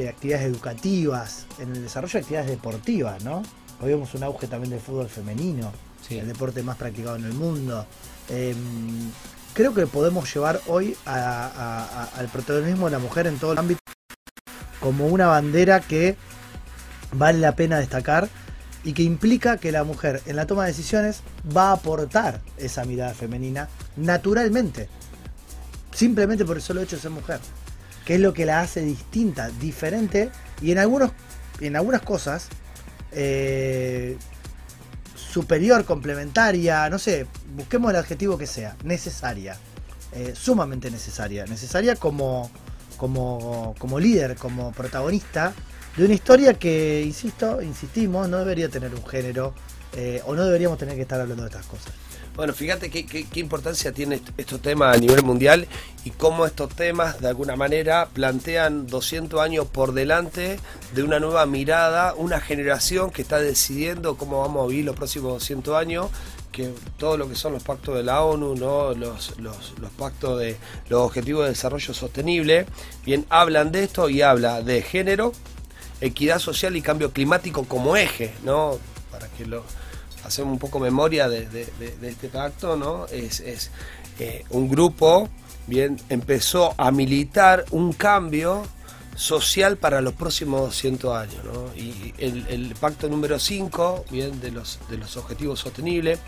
C: actividades educativas, en el desarrollo de actividades deportivas, ¿no? Hoy vemos un auge también del fútbol femenino, el deporte más practicado en el mundo. Em, creo que podemos llevar hoy al protagonismo de la mujer en todo el ámbito como una bandera que vale la pena destacar y que implica que la mujer en la toma de decisiones va a aportar esa mirada femenina naturalmente, simplemente por el solo hecho de ser mujer, que es lo que la hace distinta, diferente y en, algunos, en algunas cosas eh, superior, complementaria, no sé, busquemos el adjetivo que sea, necesaria, eh, sumamente necesaria, necesaria como, como, como líder, como protagonista de una historia que, insisto, insistimos, no debería tener un género eh, o no deberíamos tener que estar hablando de estas cosas.
D: Bueno, fíjate qué, qué, qué importancia tiene est- estos temas a nivel mundial y cómo estos temas de alguna manera plantean 200 años por delante de una nueva mirada, una generación que está decidiendo cómo vamos a vivir los próximos 200 años, que todo lo que son los pactos de la ONU, ¿no? los, los, pactos de los objetivos de desarrollo sostenible, bien, hablan de esto y habla de género, equidad social y cambio climático como eje, ¿no? Para que lo hacemos un poco memoria de este pacto, ¿no? Es, es, eh, un grupo, bien, empezó a militar un cambio social para los próximos 200 años, ¿no? Y el, pacto número 5, bien, de los, de los objetivos sostenibles,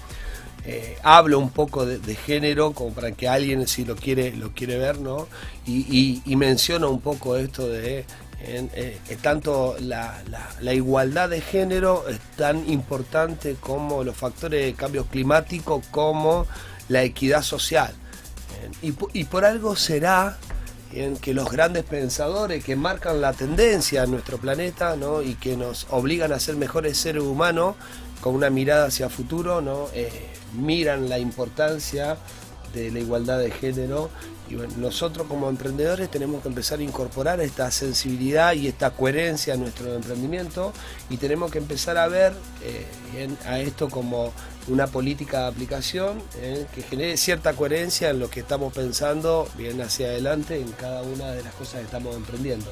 D: eh, hablo un poco de, género como para que alguien si lo quiere lo quiere ver no y, y, menciono un poco esto de en, eh, tanto la, la- igualdad de género es tan importante como los factores de cambio climático como la equidad social y por algo será bien, que los grandes pensadores que marcan la tendencia en nuestro planeta ¿no? y que nos obligan a ser mejores seres humanos con una mirada hacia futuro, ¿no? Eh, miran la importancia de la igualdad de género y bueno, nosotros como emprendedores tenemos que empezar a incorporar esta sensibilidad y esta coherencia a nuestro emprendimiento y tenemos que empezar a ver eh, a esto como una política de aplicación eh, que genere cierta coherencia en lo que estamos pensando bien hacia adelante en cada una de las cosas que estamos emprendiendo.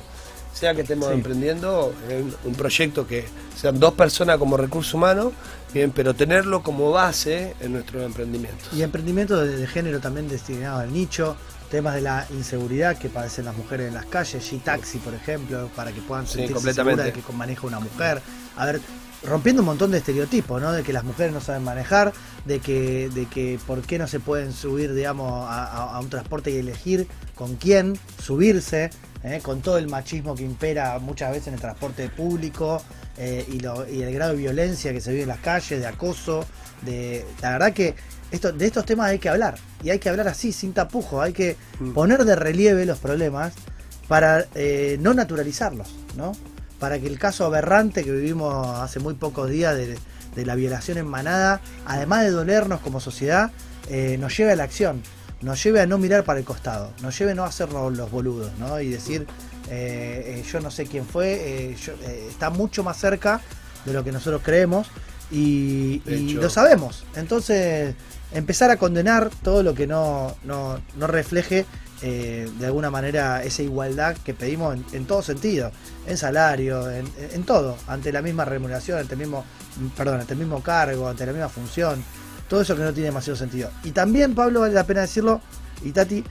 D: Sea que estemos
C: Sí.
D: emprendiendo en un proyecto que sean dos personas como recurso humano, bien, pero tenerlo como base en nuestros emprendimientos.
C: Y emprendimiento de, de género también destinado al nicho, temas de la inseguridad que padecen las mujeres en las calles, G-Taxi, por ejemplo, para que puedan sentirse seguras de que maneja una mujer. A ver, rompiendo un montón de estereotipos, ¿no? De que las mujeres no saben manejar, de que, de que por qué no se pueden subir, digamos, a un transporte y elegir con quién subirse, ¿eh? con todo el machismo que impera muchas veces en el transporte público eh, y, lo- y el grado de violencia que se vive en las calles, de acoso, de la verdad que esto, de estos temas hay que hablar y hay que hablar así, sin tapujos, hay que
D: Mm.
C: poner de relieve los problemas para eh, no naturalizarlos, ¿no? Para que el caso aberrante que vivimos hace muy pocos días de, de la violación en manada, además de dolernos como sociedad, eh, nos lleve a la acción, nos lleve a no mirar para el costado, nos lleve a no hacernos los boludos, ¿no? Y decir, eh, eh, yo no sé quién fue, eh, yo- eh, está mucho más cerca de lo que nosotros creemos y, lo sabemos. Entonces, empezar a condenar todo lo que no, no, no refleje de alguna manera esa igualdad que pedimos en, en todo sentido, en salario, en, en todo, ante la misma remuneración, ante el mismo, perdón, ante el mismo cargo, ante la misma función, todo eso que no tiene demasiado sentido. Y también, Pablo, vale la pena decirlo, y Tati,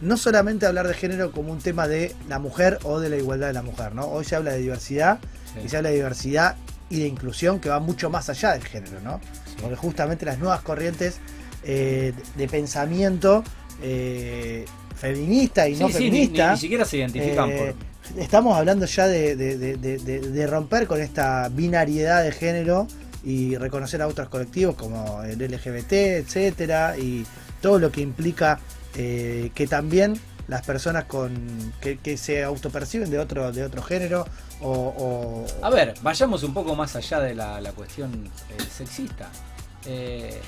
C: no solamente hablar de género como un tema de la mujer o de la igualdad de la mujer, ¿no? Hoy se habla de diversidad,
B: Sí.
C: y se habla de diversidad y de inclusión que va mucho más allá del género, ¿no? Porque justamente las nuevas corrientes eh, de pensamiento eh, feminista y
B: Sí,
C: no
B: sí, ni, ni-
C: feminista.
B: ni siquiera se identifican
C: eh,
B: por.
C: Estamos hablando ya de- de- de romper con esta binariedad de género y reconocer a otros colectivos como el LGBT, etcétera, y todo lo que implica eh, que también las personas con que, que se autoperciben de otro de otro género o, o-
B: A ver, vayamos un poco más allá de la, la cuestión eh, sexista. Eh,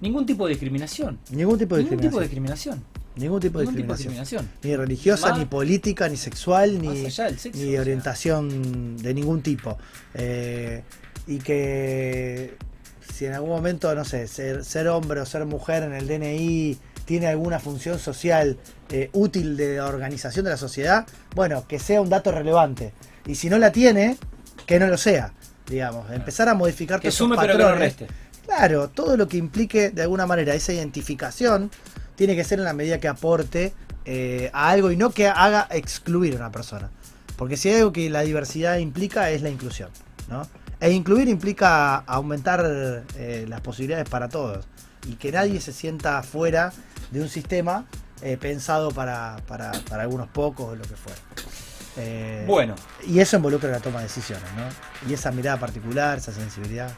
B: ningún tipo de discriminación.
C: ningún tipo de
B: Ningún tipo de
C: discriminación.
B: discriminación.
C: Ningún tipo de
B: Ningún tipo de
C: discriminación.
B: discriminación.
C: Ni religiosa,
B: Más-
C: ni política, ni sexual, ni,
B: sexo.
C: ni
B: o
C: de
B: sea.
C: orientación de ningún tipo. Eh, y que si en algún momento, no sé, ser, ser hombre o ser mujer en el DNI tiene alguna función social eh, útil de organización de la sociedad, bueno, que sea un dato relevante. Y si no la tiene, que no lo sea. Digamos, empezar a modificar
B: Que
C: todos esos
B: sume pero que no
C: patrones. Claro, todo lo que implique de alguna manera esa identificación tiene que ser en la medida que aporte eh, a algo y no que haga excluir a una persona. Porque si hay algo que la diversidad implica es la inclusión, ¿no? E incluir implica aumentar eh, las posibilidades para todos y que nadie se sienta fuera de un sistema eh, pensado para, para, para algunos pocos o lo que fuera. Eh,
B: Bueno,
C: Y eso involucra la toma de decisiones, ¿no? Y esa mirada particular, esa sensibilidad.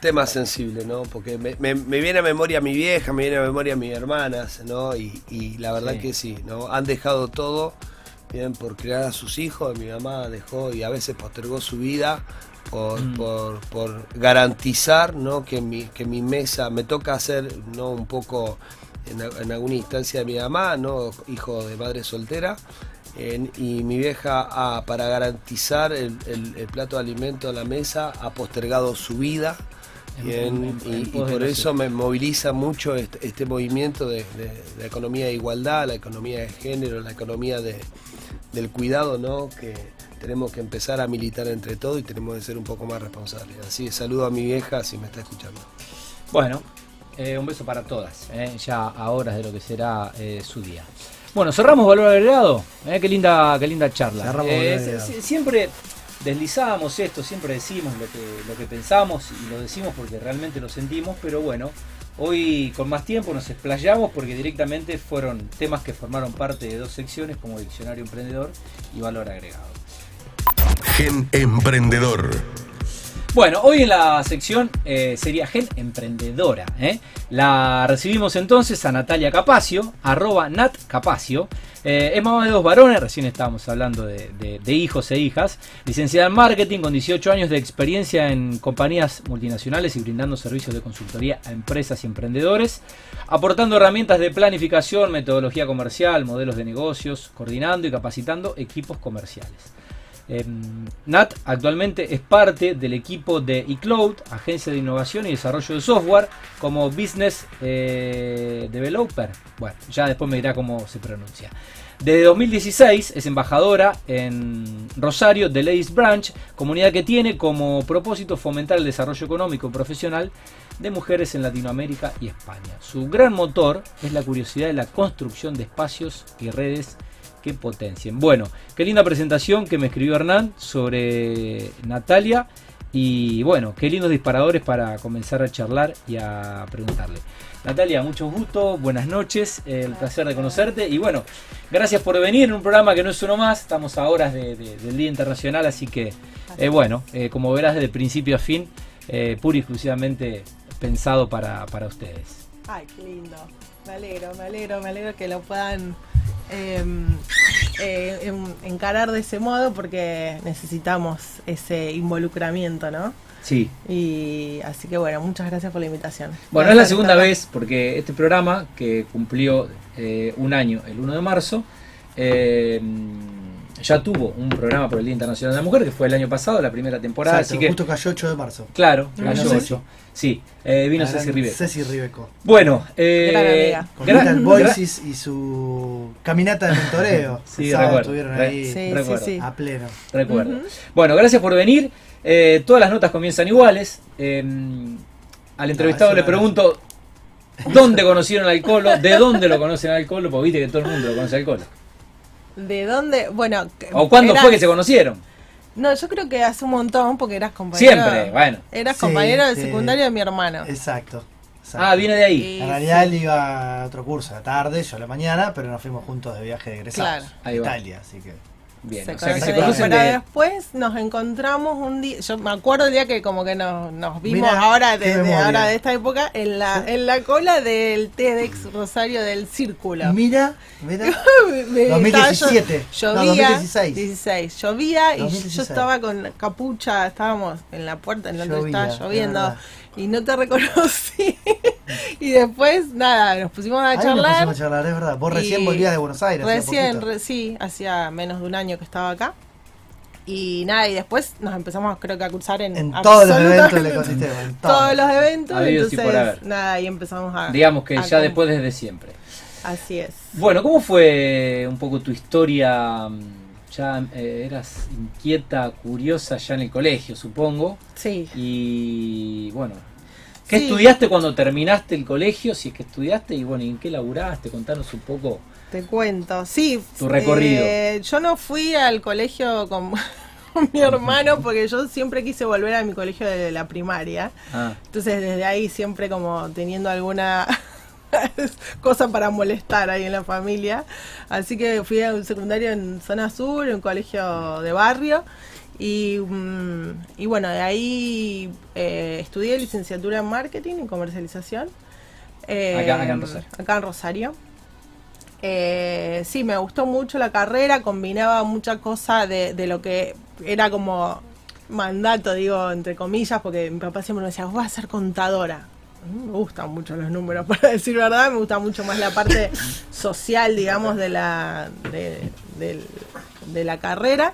D: tema sensible, ¿no? Porque me, me- me viene a memoria mi vieja, me viene a memoria mis hermanas, ¿no? Y, y la verdad
B: Sí.
D: que sí, ¿no? Han dejado todo bien, por criar a sus hijos. Mi mamá dejó y a veces postergó su vida por,
B: Mm.
D: por, por garantizar ¿no? que, mi, que mi mesa me toca hacer ¿no? un poco en, a- en alguna instancia de mi mamá, ¿no? hijo de madre soltera. en- y mi vieja, ah, para garantizar el, el- el plato de alimento en la mesa, ha postergado su vida.
B: En-
D: y, y por eso me moviliza mucho este, este movimiento de, de- de la economía de igualdad, la economía de género, la economía de, del cuidado, ¿no? Que tenemos que empezar a militar entre todos y tenemos que ser un poco más responsables. Así que saludo a mi vieja si me está escuchando.
B: Bueno, eh, un beso para todas, eh, ya a horas de lo que será eh, su día. Bueno, cerramos valor agregado. eh, qué linda, qué linda charla.
C: Cerramos
B: Eh,
C: Valor
B: si-
C: Agregado.
B: si- siempre deslizamos esto, siempre decimos lo que, lo que pensamos y lo decimos porque realmente lo sentimos, pero bueno, hoy con más tiempo nos explayamos porque directamente fueron temas que formaron parte de dos secciones como Diccionario Emprendedor y Valor Agregado.
A: Gen Emprendedor.
B: Bueno, hoy en la sección eh, sería Gen Emprendedora. ¿eh? La recibimos entonces a Natalia Capacio, arroba Nat Capacio. Eh, es mamá de dos varones, recién estábamos hablando de, de- de hijos e hijas. Licenciada en marketing con 18 años de experiencia en compañías multinacionales y brindando servicios de consultoría a empresas y emprendedores. Aportando herramientas de planificación, metodología comercial, modelos de negocios, coordinando y capacitando equipos comerciales. Eh, Nat actualmente es parte del equipo de eCloud, agencia de innovación y desarrollo de software, como Business eh, Developer. Bueno, ya después me dirá cómo se pronuncia. Desde 2016 es embajadora en Rosario de Ladies Branch, comunidad que tiene como propósito fomentar el desarrollo económico y profesional de mujeres en Latinoamérica y España. Su gran motor es la curiosidad de la construcción de espacios y redes que potencien. Bueno, qué linda presentación que me escribió Hernán sobre Natalia. Y bueno, qué lindos disparadores para comenzar a charlar y a preguntarle. Natalia, mucho gusto, buenas noches, el placer de conocerte. Y bueno, gracias por venir en un programa que no es uno más. Estamos a horas de- de- del Día Internacional, así que eh, bueno, eh, como verás desde principio a fin, eh, pura y exclusivamente pensado para, para ustedes.
E: Ay, qué lindo. Me alegro, me alegro, me alegro que lo puedan eh, eh, en- encarar de ese modo porque necesitamos ese involucramiento, ¿no?
B: Sí,
E: Y así que bueno, muchas gracias por la invitación.
B: Bueno, es la segunda vez porque este programa, que cumplió eh, un año el 1 de marzo, eh, ya tuvo un programa por el Día Internacional de la Mujer, que fue el año pasado, la primera temporada.
C: Exacto,
B: así que,
C: justo cayó 8 de marzo.
B: claro,
C: Vino
B: cayó
C: Ceci.
B: ocho. Sí, eh, vino Ceci Ribeco.
C: Ceci Ribeco.
B: Bueno, eh,
E: Gran amiga.
C: Con
B: gran-
C: Little
B: gra-
C: Voices y su caminata de mentoreo.
B: Sí, recuerdo.
C: estuvieron ahí
E: Sí, sí,
B: recuerdo.
E: sí.
C: a pleno.
B: Recuerdo. Bueno, gracias por venir. Eh, todas las notas comienzan iguales. Eh, al entrevistado
C: Ah,
B: le pregunto dónde conocieron al Colo, de dónde lo conocen al Colo, porque viste que todo el mundo lo conoce al Colo.
E: ¿De dónde? Bueno,
B: ¿O cuándo
E: era-
B: fue que se conocieron?
E: No, yo creo que hace un montón porque eras compañero.
B: Siempre, bueno.
E: Eras
C: Sí,
E: compañero del
C: sí.
E: secundario de mi hermano.
C: Exacto. exacto.
B: Ah, viene de ahí.
E: Y-
C: En realidad él iba a otro curso a la tarde, yo a la mañana, pero nos fuimos juntos de viaje de egresados.
E: Claro.
B: Ahí
C: a
B: va.
C: Italia, así que.
B: Bien,
E: se
B: o sea que se
E: conocen pero
B: de...
E: después nos encontramos un día, yo me acuerdo el día que como que nos, nos vimos
C: Mirá,
E: ahora
C: qué
E: de, ahora de esta época en la en la cola del TEDx Rosario del Círculo.
C: Mira, mira.
E: Me-
C: 2017.
E: estaba-
C: No,
E: llovía
C: 2016.
E: 16, llovía y
C: 2016.
E: yo estaba con capucha, estábamos en la puerta, en
C: Llovía,
E: estaba lloviendo. Y no te reconocí. y después nada, nos pusimos a
C: Ahí nos
E: charlar.
C: pusimos a charlar, es verdad. Vos recién
E: Y
C: volvías de Buenos Aires.
E: Recién, re- sí, hacía menos de un año que estaba acá. Y nada, y después nos empezamos creo que a cruzar en,
C: En todos los eventos del ecosistema. en
E: Todos los eventos,
B: y haber.
E: entonces nada, y empezamos a...
B: Digamos que
E: a
B: ya después desde siempre.
E: Así es.
B: Bueno, ¿cómo fue un poco tu historia? Ya eh, eras inquieta, curiosa ya en el colegio, supongo.
E: Sí.
B: Y bueno, ¿qué
E: Sí.
B: estudiaste cuando terminaste el colegio? Si es que estudiaste y bueno, ¿y ¿en qué laburaste? Contanos un poco.
E: Te cuento, sí.
B: Tu recorrido.
E: eh, yo no fui al colegio con, con mi hermano porque yo siempre quise volver a mi colegio de la primaria.
B: Ah,
E: Entonces desde ahí siempre como teniendo alguna cosa para molestar ahí en la familia. Así que fui a un secundario en zona sur, un colegio de barrio. Y, mm, y bueno, de ahí eh, estudié licenciatura en marketing y comercialización. Eh,
B: Acá- acá en Rosario.
E: acá en Rosario. Eh, sí, me gustó mucho la carrera, combinaba mucha cosa de, de lo que era como mandato, digo, entre comillas, porque mi papá siempre me decía, vos vas a ser contadora. Me gustan mucho los números, para decir verdad, me gusta mucho más la parte social, digamos, de la, de, del- de la carrera.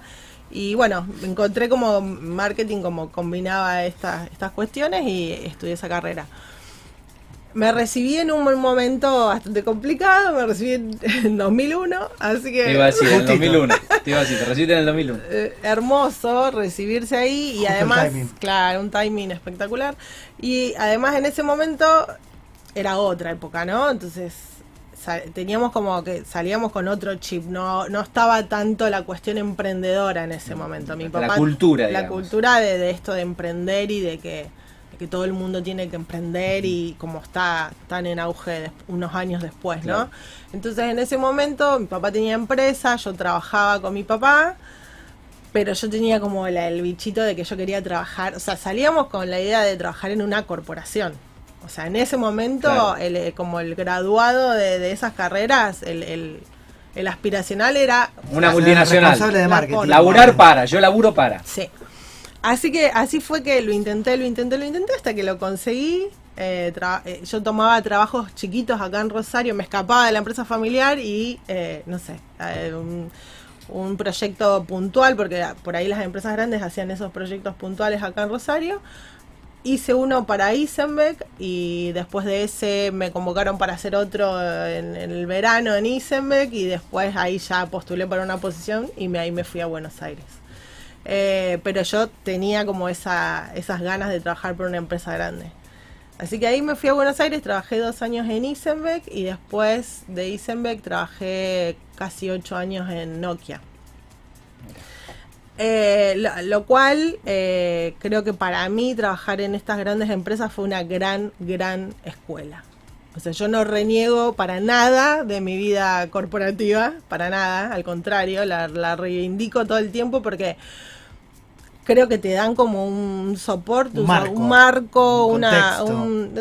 E: Y bueno, encontré como marketing como combinaba estas, estas cuestiones y estudié esa carrera. Me recibí en un momento bastante complicado, me recibí en, en 2001, así que...
B: Te iba a decir, en el
C: Justito.
B: 2001. Te iba a decir, te recibiste en el 2001.
E: eh, hermoso recibirse ahí y además,
C: timing.
E: claro, un timing espectacular. Y además en ese momento era otra época, ¿no? Entonces teníamos como que salíamos con otro chip, no, no estaba tanto la cuestión emprendedora en ese momento. Mi
B: La
E: papá,
B: cultura,
E: La
B: digamos.
E: cultura de, de esto de emprender y de que, que todo el mundo tiene que emprender y como está tan en auge unos años después, ¿no?
B: Claro.
E: Entonces en ese momento mi papá tenía empresa, yo trabajaba con mi papá, pero yo tenía como la- el bichito de que yo quería trabajar, o sea, salíamos con la idea de trabajar en una corporación. O sea, en ese momento,
B: Claro.
E: el, eh, como el graduado de, de esas carreras, el, el- el aspiracional era
B: Una multinacional.
C: Responsable de marketing.
B: Laburar para, yo laburo para.
E: Sí. Así que así fue que lo intenté, lo intenté, lo intenté hasta que lo conseguí. Eh, eh, yo tomaba trabajos chiquitos acá en Rosario, me escapaba de la empresa familiar y, eh, no sé, eh, un, proyecto puntual, porque por ahí las empresas grandes hacían esos proyectos puntuales acá en Rosario. Hice uno para Isenbeck y después de ese me convocaron para hacer otro en, el verano en Isenbeck y después ahí ya postulé para una posición y ahí me fui a Buenos Aires. Eh, pero yo tenía como esa, esas ganas de trabajar por una empresa grande. Así que ahí me fui a Buenos Aires, trabajé dos años en Isenbeck y después de Isenbeck trabajé casi ocho años en Nokia. Eh, lo, cual eh, creo que para mí trabajar en estas grandes empresas fue una gran, gran escuela. O sea, yo no reniego para nada de mi vida corporativa, para nada, al contrario, la, la reivindico todo el tiempo porque creo que te dan como un soporte,
C: Un
E: o sea,
C: marco,
E: un marco,
C: un
E: una, un-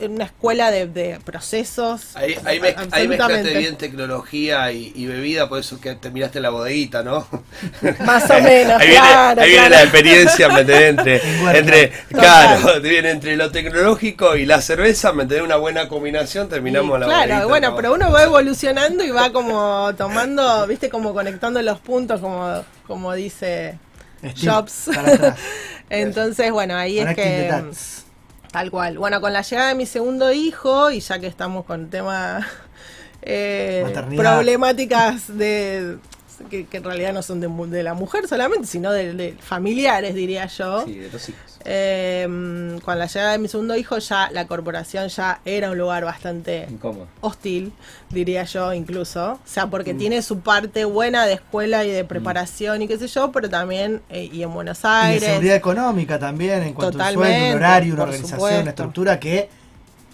E: una escuela de, de procesos.
D: Ahí, ahí, mez- ahí mezclaste bien tecnología y, y bebida, por eso que terminaste la bodeguita, ¿no?
E: Más o menos,
D: ahí viene,
E: claro,
D: ahí viene
E: claro.
D: la experiencia, ¿me? Entre,
C: Bueno,
D: entre, claro, viene entre lo tecnológico y la cerveza, ¿me? Una buena combinación, terminamos
E: Y,
D: la
E: Claro,
D: bodeguita,
E: bueno,
D: ¿no?
E: pero uno va evolucionando y va como tomando, viste, como conectando los puntos, como, como dice
C: Steve,
E: Jobs. Entonces, bueno, ahí es que... Tal cual. Bueno, con la llegada de mi segundo hijo, y ya que estamos con temas eh, problemáticas de que, que en realidad no son de, mu- de la mujer solamente, sino de, de familiares, diría yo.
B: Sí, de los hijos.
E: Eh, con la llegada de mi segundo hijo, ya la corporación ya era un lugar bastante
B: Incómodo.
E: hostil, diría yo incluso. O sea, porque
C: Mm.
E: tiene su parte buena de escuela y de preparación y qué sé yo, pero también, eh, y en Buenos
C: Y de
E: Aires.
C: seguridad económica también, en cuanto a sueldo, un horario, una organización,
E: supuesto.
C: una estructura que,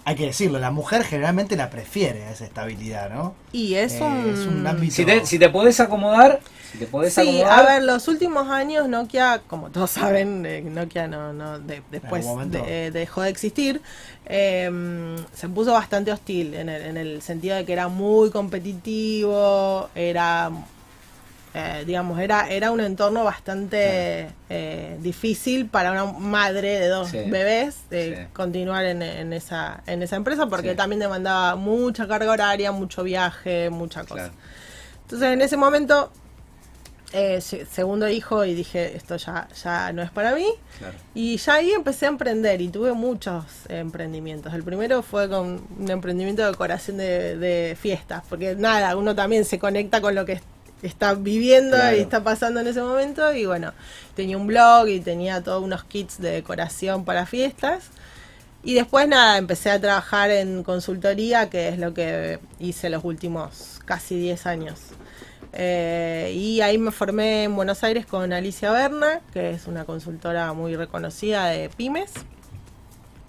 C: hay que decirlo, la mujer generalmente la prefiere a esa estabilidad, ¿no?
E: Y es
C: Eh,
E: un...
C: es un ámbito-
B: Si te, si te podés acomodar, si te podés
E: Sí,
B: acomodar.
E: a ver, los últimos años Nokia, como todos saben, eh, Nokia no, no de- después de- eh, dejó de existir, eh, se puso bastante hostil en el, en el sentido de que era muy competitivo, era, eh, digamos, era, era un entorno bastante eh, difícil para una madre de dos
B: Sí.
E: bebés de
B: Sí.
E: continuar en, en esa, en esa empresa porque también demandaba mucha carga horaria, mucho viaje, mucha cosa.
B: Claro.
E: Entonces en ese momento, eh, se- segundo hijo y dije, esto ya, ya no es para mí.
B: Claro.
E: Y ya ahí empecé a emprender y tuve muchos emprendimientos. El primero fue con un emprendimiento de decoración de, de fiestas, porque nada, uno también se conecta con lo que es- está viviendo
B: Claro.
E: y está pasando en ese momento. Y bueno, tenía un blog y tenía todos unos kits de decoración para fiestas. Y después nada, empecé a trabajar en consultoría, que es lo que hice los últimos casi 10 años. Eh, y ahí me formé en Buenos Aires con Alicia Berna, que es una consultora muy reconocida de pymes.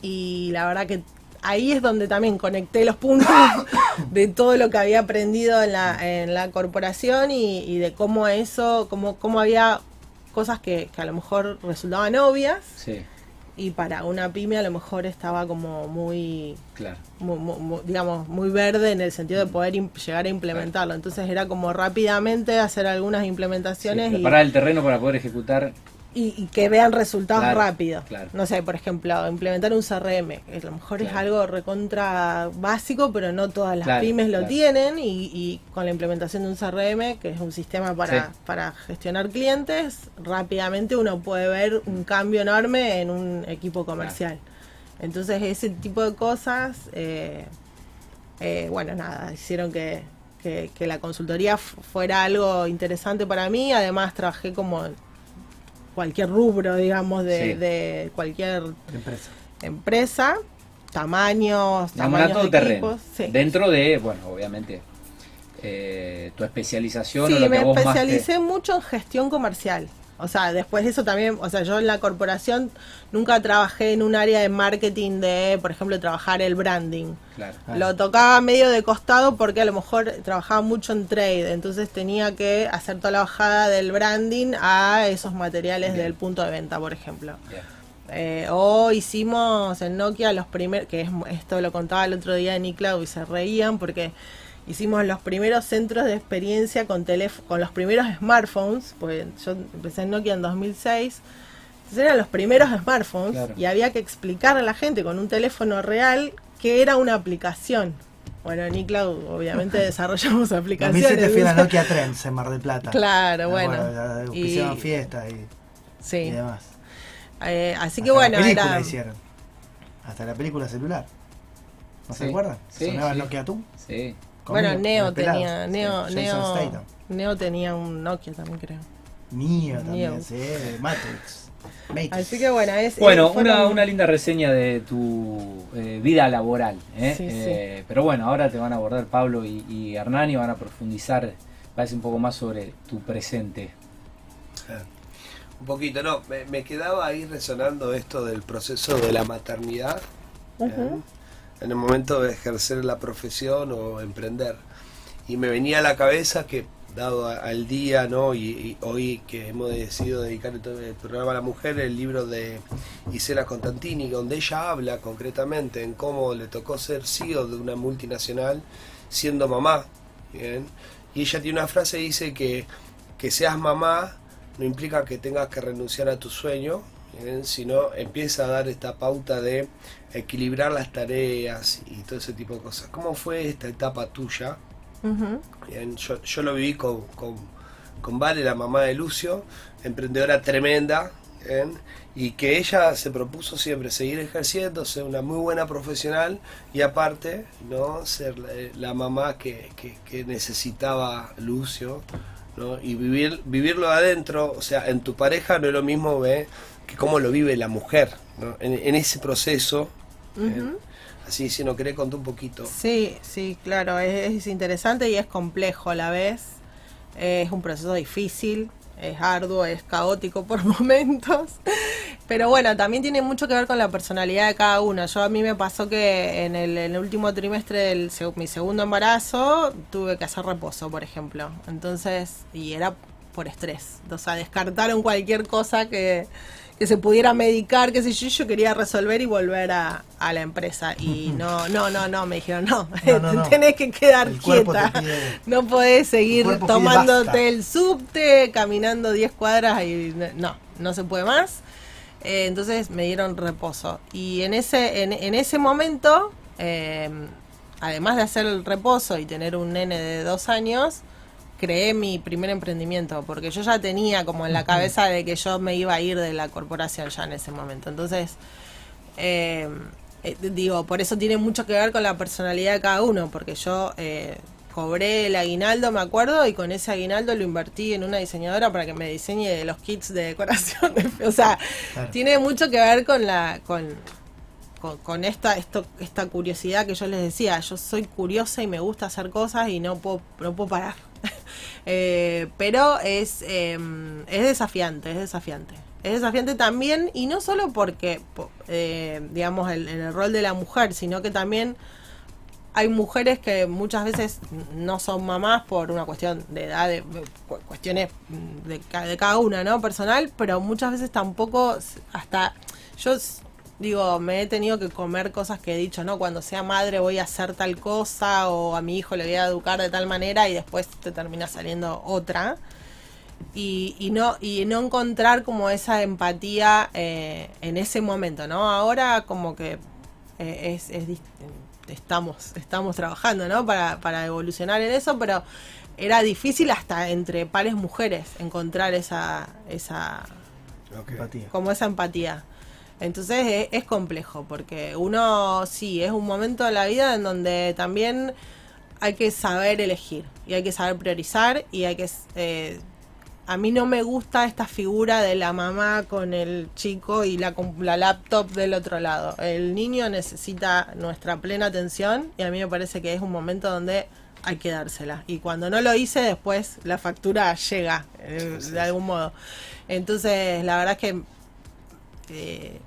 E: Y la verdad que ahí es donde también conecté los puntos de todo lo que había aprendido en la, en la corporación y, y de cómo eso, cómo, cómo había cosas que, que a lo mejor resultaban obvias
B: Sí.
E: y para una pyme a lo mejor estaba como muy,
B: Claro.
E: mu- mu- mu- digamos, muy verde en el sentido de poder im- llegar a implementarlo. Entonces era como rápidamente hacer algunas implementaciones
B: Sí,
E: y,
B: preparar el terreno para poder ejecutar.
E: Y- y que vean resultados
B: Claro,
E: rápidos.
B: claro.
E: No sé, por ejemplo, implementar un CRM, que a lo mejor es algo recontra básico, pero no todas las pymes lo tienen y, y con la implementación de un CRM, que es un sistema para,
B: Sí.
E: para gestionar clientes, rápidamente uno puede ver un cambio enorme en un equipo comercial. Entonces ese tipo de cosas, eh, eh, bueno, nada, hicieron que, que- que la consultoría fu- fuera algo interesante para mí. Además trabajé como cualquier rubro, digamos, de,
B: Sí.
E: de cualquier
C: Empresa.
E: empresa, tamaños, tamaños
B: todo
E: de
B: terreno.
E: equipos. Sí.
B: Dentro de, bueno, obviamente, eh, tu especialización o
E: Sí,
B: lo que
E: me
B: a vos más te-
E: especialicé mucho en gestión comercial. O sea, después de eso también, o sea, yo en la corporación nunca trabajé en un área de marketing de, por ejemplo, trabajar el branding.
B: Claro.
C: Ah.
E: Lo tocaba medio de costado porque a lo mejor trabajaba mucho en trade, entonces tenía que hacer toda la bajada del branding a esos materiales
B: Bien.
E: del punto de venta, por ejemplo. Eh, o hicimos en Nokia los primeros, que es, esto lo contaba el otro día en iCloud y se reían porque hicimos los primeros centros de experiencia con con los primeros smartphones, pues yo empecé en Nokia en 2006. Entonces eran los primeros smartphones
B: Claro.
E: y había que explicar a la gente con un teléfono real que era una aplicación. Bueno, en iCloud obviamente desarrollamos
C: En
E: aplicaciones.
C: 2007 fui a la Nokia Trends en Mar del Plata.
E: Claro,
C: Me
E: bueno. Y-
C: Hicieron fiestas y, y
E: Sí.
C: demás.
E: Eh, así que
C: Hasta
E: bueno,
C: la película
E: era...
C: hicieron. Hasta la película celular. ¿No se acuerdan?
B: Sí,
C: Sonaba
B: sí.
C: Nokia tú.
B: Sí.
E: Bueno, Neo tenía, Neo,
C: Sí,
E: Neo. Neo tenía un Nokia también creo.
C: Neo también, sí, Matrix. Matrix.
E: Así que bueno, es
B: Bueno,
E: eh, fueron-
B: una, una linda reseña de tu eh, vida laboral. ¿eh?
E: Sí, sí.
B: Eh, Pero bueno, ahora te van a abordar Pablo y, y Hernán y van a profundizar, parece un poco más sobre tu presente.
D: Un poquito, no, me, me quedaba ahí resonando esto del proceso de la maternidad. ¿eh? En el momento de ejercer la profesión o emprender. Y me venía a la cabeza que, dado al día, ¿no? Y, hoy que hemos decidido dedicar el programa a la mujer, el libro de Isela Constantini, donde ella habla concretamente en cómo le tocó ser CEO de una multinacional siendo mamá. Y ella tiene una frase que dice que que seas mamá no implica que tengas que renunciar a tu sueño, sino empieza a dar esta pauta de equilibrar las tareas y todo ese tipo de cosas. ¿Cómo fue esta etapa tuya? Bien, yo, yo lo viví con, con, con Vale, la mamá de Lucio, emprendedora tremenda, bien, y que ella se propuso siempre seguir ejerciendo, ser una muy buena profesional y aparte, ¿no? Ser la, la mamá que, que- que necesitaba Lucio, ¿no? Y vivir, vivirlo adentro, o sea, en tu pareja no es lo mismo ¿ve? que cómo lo vive la mujer, ¿no? En, en ese proceso.
E: Ujú.
D: Así, si no querés contar un poquito.
E: Sí, sí, claro, es, es interesante y es complejo a la vez. Es un proceso difícil, es arduo, es caótico por momentos. Pero bueno, también tiene mucho que ver con la personalidad de cada uno. Yo a mí me pasó que en el, en el último trimestre de mi segundo embarazo tuve que hacer reposo, por ejemplo. Entonces, y era por estrés. O sea, descartaron cualquier cosa que, que se pudiera medicar, qué sé yo, yo quería resolver y volver a, a la empresa. Y no, no, no, no, me dijeron, no,
C: No, no, no.
E: tenés que quedar
C: El
E: quieta.
C: pide-
E: No podés
C: El
E: seguir
C: pide
E: tomándote el subte, caminando 10 cuadras y no, no se puede más. Eh, entonces me dieron reposo. Y en ese, en, en ese momento, eh, además de hacer el reposo y tener un nene de dos años, creé mi primer emprendimiento, porque yo ya tenía como en la cabeza de que yo me iba a ir de la corporación ya en ese momento. Entonces, eh, eh, digo, por eso tiene mucho que ver con la personalidad de cada uno, porque yo eh, cobré el aguinaldo, me acuerdo, y con ese aguinaldo lo invertí en una diseñadora para que me diseñe los kits de decoración. o sea,
C: Claro.
E: tiene mucho que ver con la con, con, con esta esto, esta curiosidad que yo les decía. Yo soy curiosa y me gusta hacer cosas y no puedo no puedo parar. Eh, pero es eh, es desafiante, es desafiante. Es desafiante también, y no solo porque, po- eh, digamos, el, el rol de la mujer, sino que también hay mujeres que muchas veces no son mamás por una cuestión de edad, de, de cu- cuestiones de, ca- de cada una, ¿no? Personal, pero muchas veces tampoco, hasta yo digo, me he tenido que comer cosas que he dicho, ¿no? Cuando sea madre voy a hacer tal cosa o a mi hijo le voy a educar de tal manera y después te termina saliendo otra. Y, y no y no encontrar como esa empatía eh, en ese momento, ¿no? Ahora como que eh, es, es estamos estamos trabajando, ¿no? Para, para evolucionar en eso, pero era difícil hasta entre pares mujeres encontrar esa esa.
C: Empatía.
E: como esa empatía. Entonces es, es complejo, porque uno sí, es un momento de la vida en donde también hay que saber elegir y hay que saber priorizar y hay que... eh, a mí no me gusta esta figura de la mamá con el chico y la, la laptop del otro lado. El niño necesita nuestra plena atención y a mí me parece que es un momento donde hay que dársela. Y cuando no lo hice, después la factura llega eh, de algún modo. Entonces, la verdad es que eh,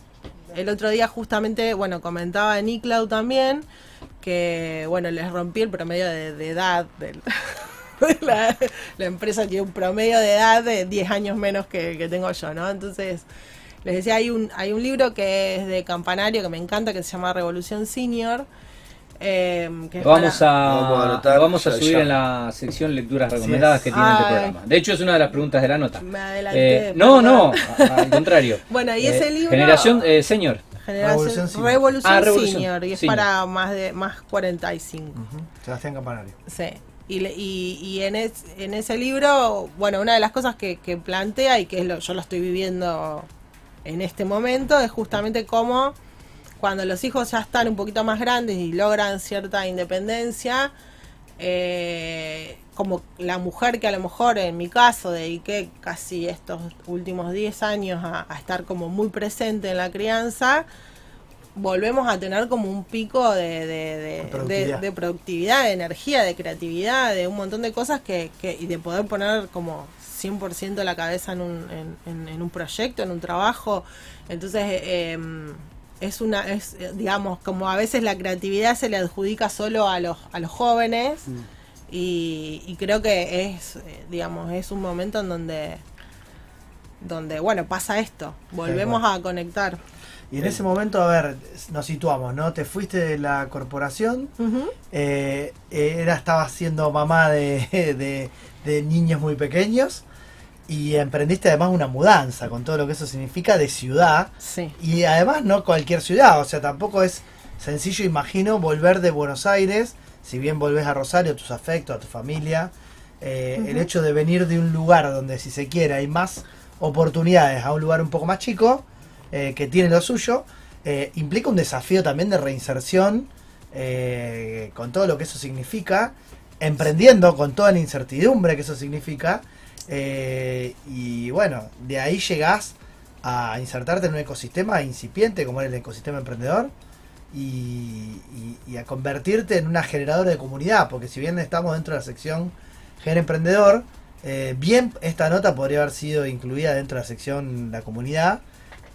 E: el otro día justamente, bueno, comentaba en iCloud también que, bueno, les rompí el promedio de, edad del... La, la empresa tiene un promedio de edad de 10 años menos que, que tengo yo, ¿no? Entonces, les decía, hay un, hay un libro que es de Campanario que me encanta, que se llama Revolución Senior. Eh, que
B: Lo vamos
E: para-
B: a,
D: Vamos a anotar
B: lo vamos a
D: ya,
B: subir
D: ya.
B: en la sección lecturas recomendadas que tiene este programa. De hecho, es una de las preguntas de la nota.
E: Me adelanté,
B: Eh, no, no, a- al contrario.
E: Bueno, y
B: Eh,
E: ese libro-
B: Generación eh, Senior.
E: Generación
C: Revolución.
B: Ah, Revolución
E: Senior, y es
B: Senior.
E: para más de más 45.
C: Ujú. Sebastián Campanario.
E: Sí. Y, y en, es- en ese libro, bueno, una de las cosas que, que plantea y que es lo, yo lo estoy viviendo en este momento es justamente cómo cuando los hijos ya están un poquito más grandes y logran cierta independencia, eh, como la mujer que a lo mejor en mi caso dediqué casi estos últimos 10 años a, a estar como muy presente en la crianza, volvemos a tener como un pico de, de, de-
C: De
E: de-
C: productividad.
E: de productividad, de energía, de creatividad, de un montón de cosas que, que y de poder poner como 100% la cabeza en un, en, en- en un proyecto, en un trabajo. Entonces, eh, em, es una, es, eh, digamos, como a veces la creatividad se le adjudica solo a los, a los jóvenes y, y creo que es, eh, digamos, es un momento en donde, donde bueno, pasa esto, volvemos a conectar.
C: Y en ese momento, a ver, nos situamos, ¿no? Te fuiste de la corporación,
E: Ujú.
C: eh, era, estabas siendo mamá de, de, de niños muy pequeños y emprendiste además una mudanza con todo lo que eso significa de ciudad.
E: Sí.
C: Y además no cualquier ciudad, o sea, tampoco es sencillo, imagino, volver de Buenos Aires, si bien volvés a Rosario, tus afectos, a tu familia, eh, el hecho de venir de un lugar donde si se quiere hay más oportunidades a un lugar un poco más chico, eh, que tiene lo suyo, eh, implica un desafío también de reinserción eh, con todo lo que eso significa, emprendiendo con toda la incertidumbre que eso significa, eh, y bueno, de ahí llegás a insertarte en un ecosistema incipiente como es el ecosistema emprendedor y, y- a convertirte en una generadora de comunidad, porque si bien estamos dentro de la sección Gen Emprendedor, eh, bien esta nota podría haber sido incluida dentro de la sección La Comunidad,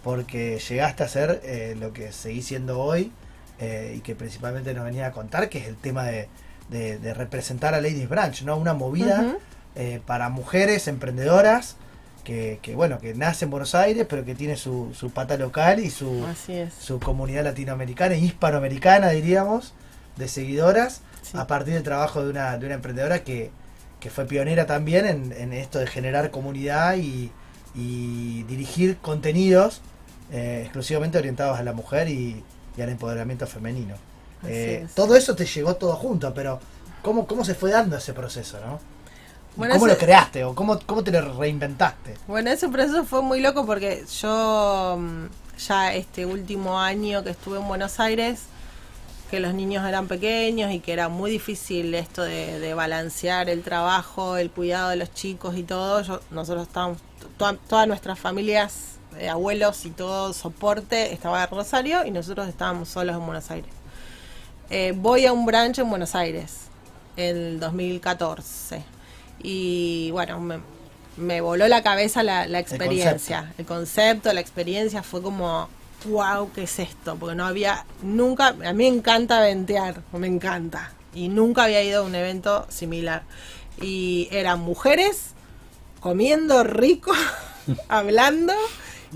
C: porque llegaste a ser eh, lo que seguís siendo hoy eh, y que principalmente nos venía a contar, que es el tema de, de- representar a Ladies Branch, ¿no? Una movida. Eh, para mujeres emprendedoras que, que, bueno, que nace en Buenos Aires, pero que tiene su, su pata local y su, su comunidad latinoamericana e hispanoamericana, diríamos, de seguidoras,
E: Sí.
C: a partir del trabajo de una, de una emprendedora que, que fue pionera también en, en esto de generar comunidad y, y dirigir contenidos eh, exclusivamente orientados a la mujer y, y al empoderamiento femenino. Eh,
E: es.
C: todo eso te llegó todo junto, pero ¿cómo, cómo se fue dando ese proceso, no? ¿Y
E: Bueno,
C: ¿Cómo
E: ese-
C: lo creaste o cómo, cómo te lo reinventaste?
E: Bueno, ese proceso fue muy loco porque yo mm, ya este último año que estuve en Buenos Aires, que los niños eran pequeños y que era muy difícil esto de, de balancear el trabajo, el cuidado de los chicos y todo, yo, nosotros estábamos, toda- todas nuestras familias, eh, abuelos y todo soporte estaba en Rosario y nosotros estábamos solos en Buenos Aires. Eh, voy a un branch en Buenos Aires en 2014 y bueno, me, me voló la cabeza la, la experiencia, el concepto. la experiencia fue como, wow, ¿qué es esto? Porque no había, nunca, a mí me encanta ventear, me encanta, y nunca había ido a un evento similar. Y eran mujeres comiendo rico, hablando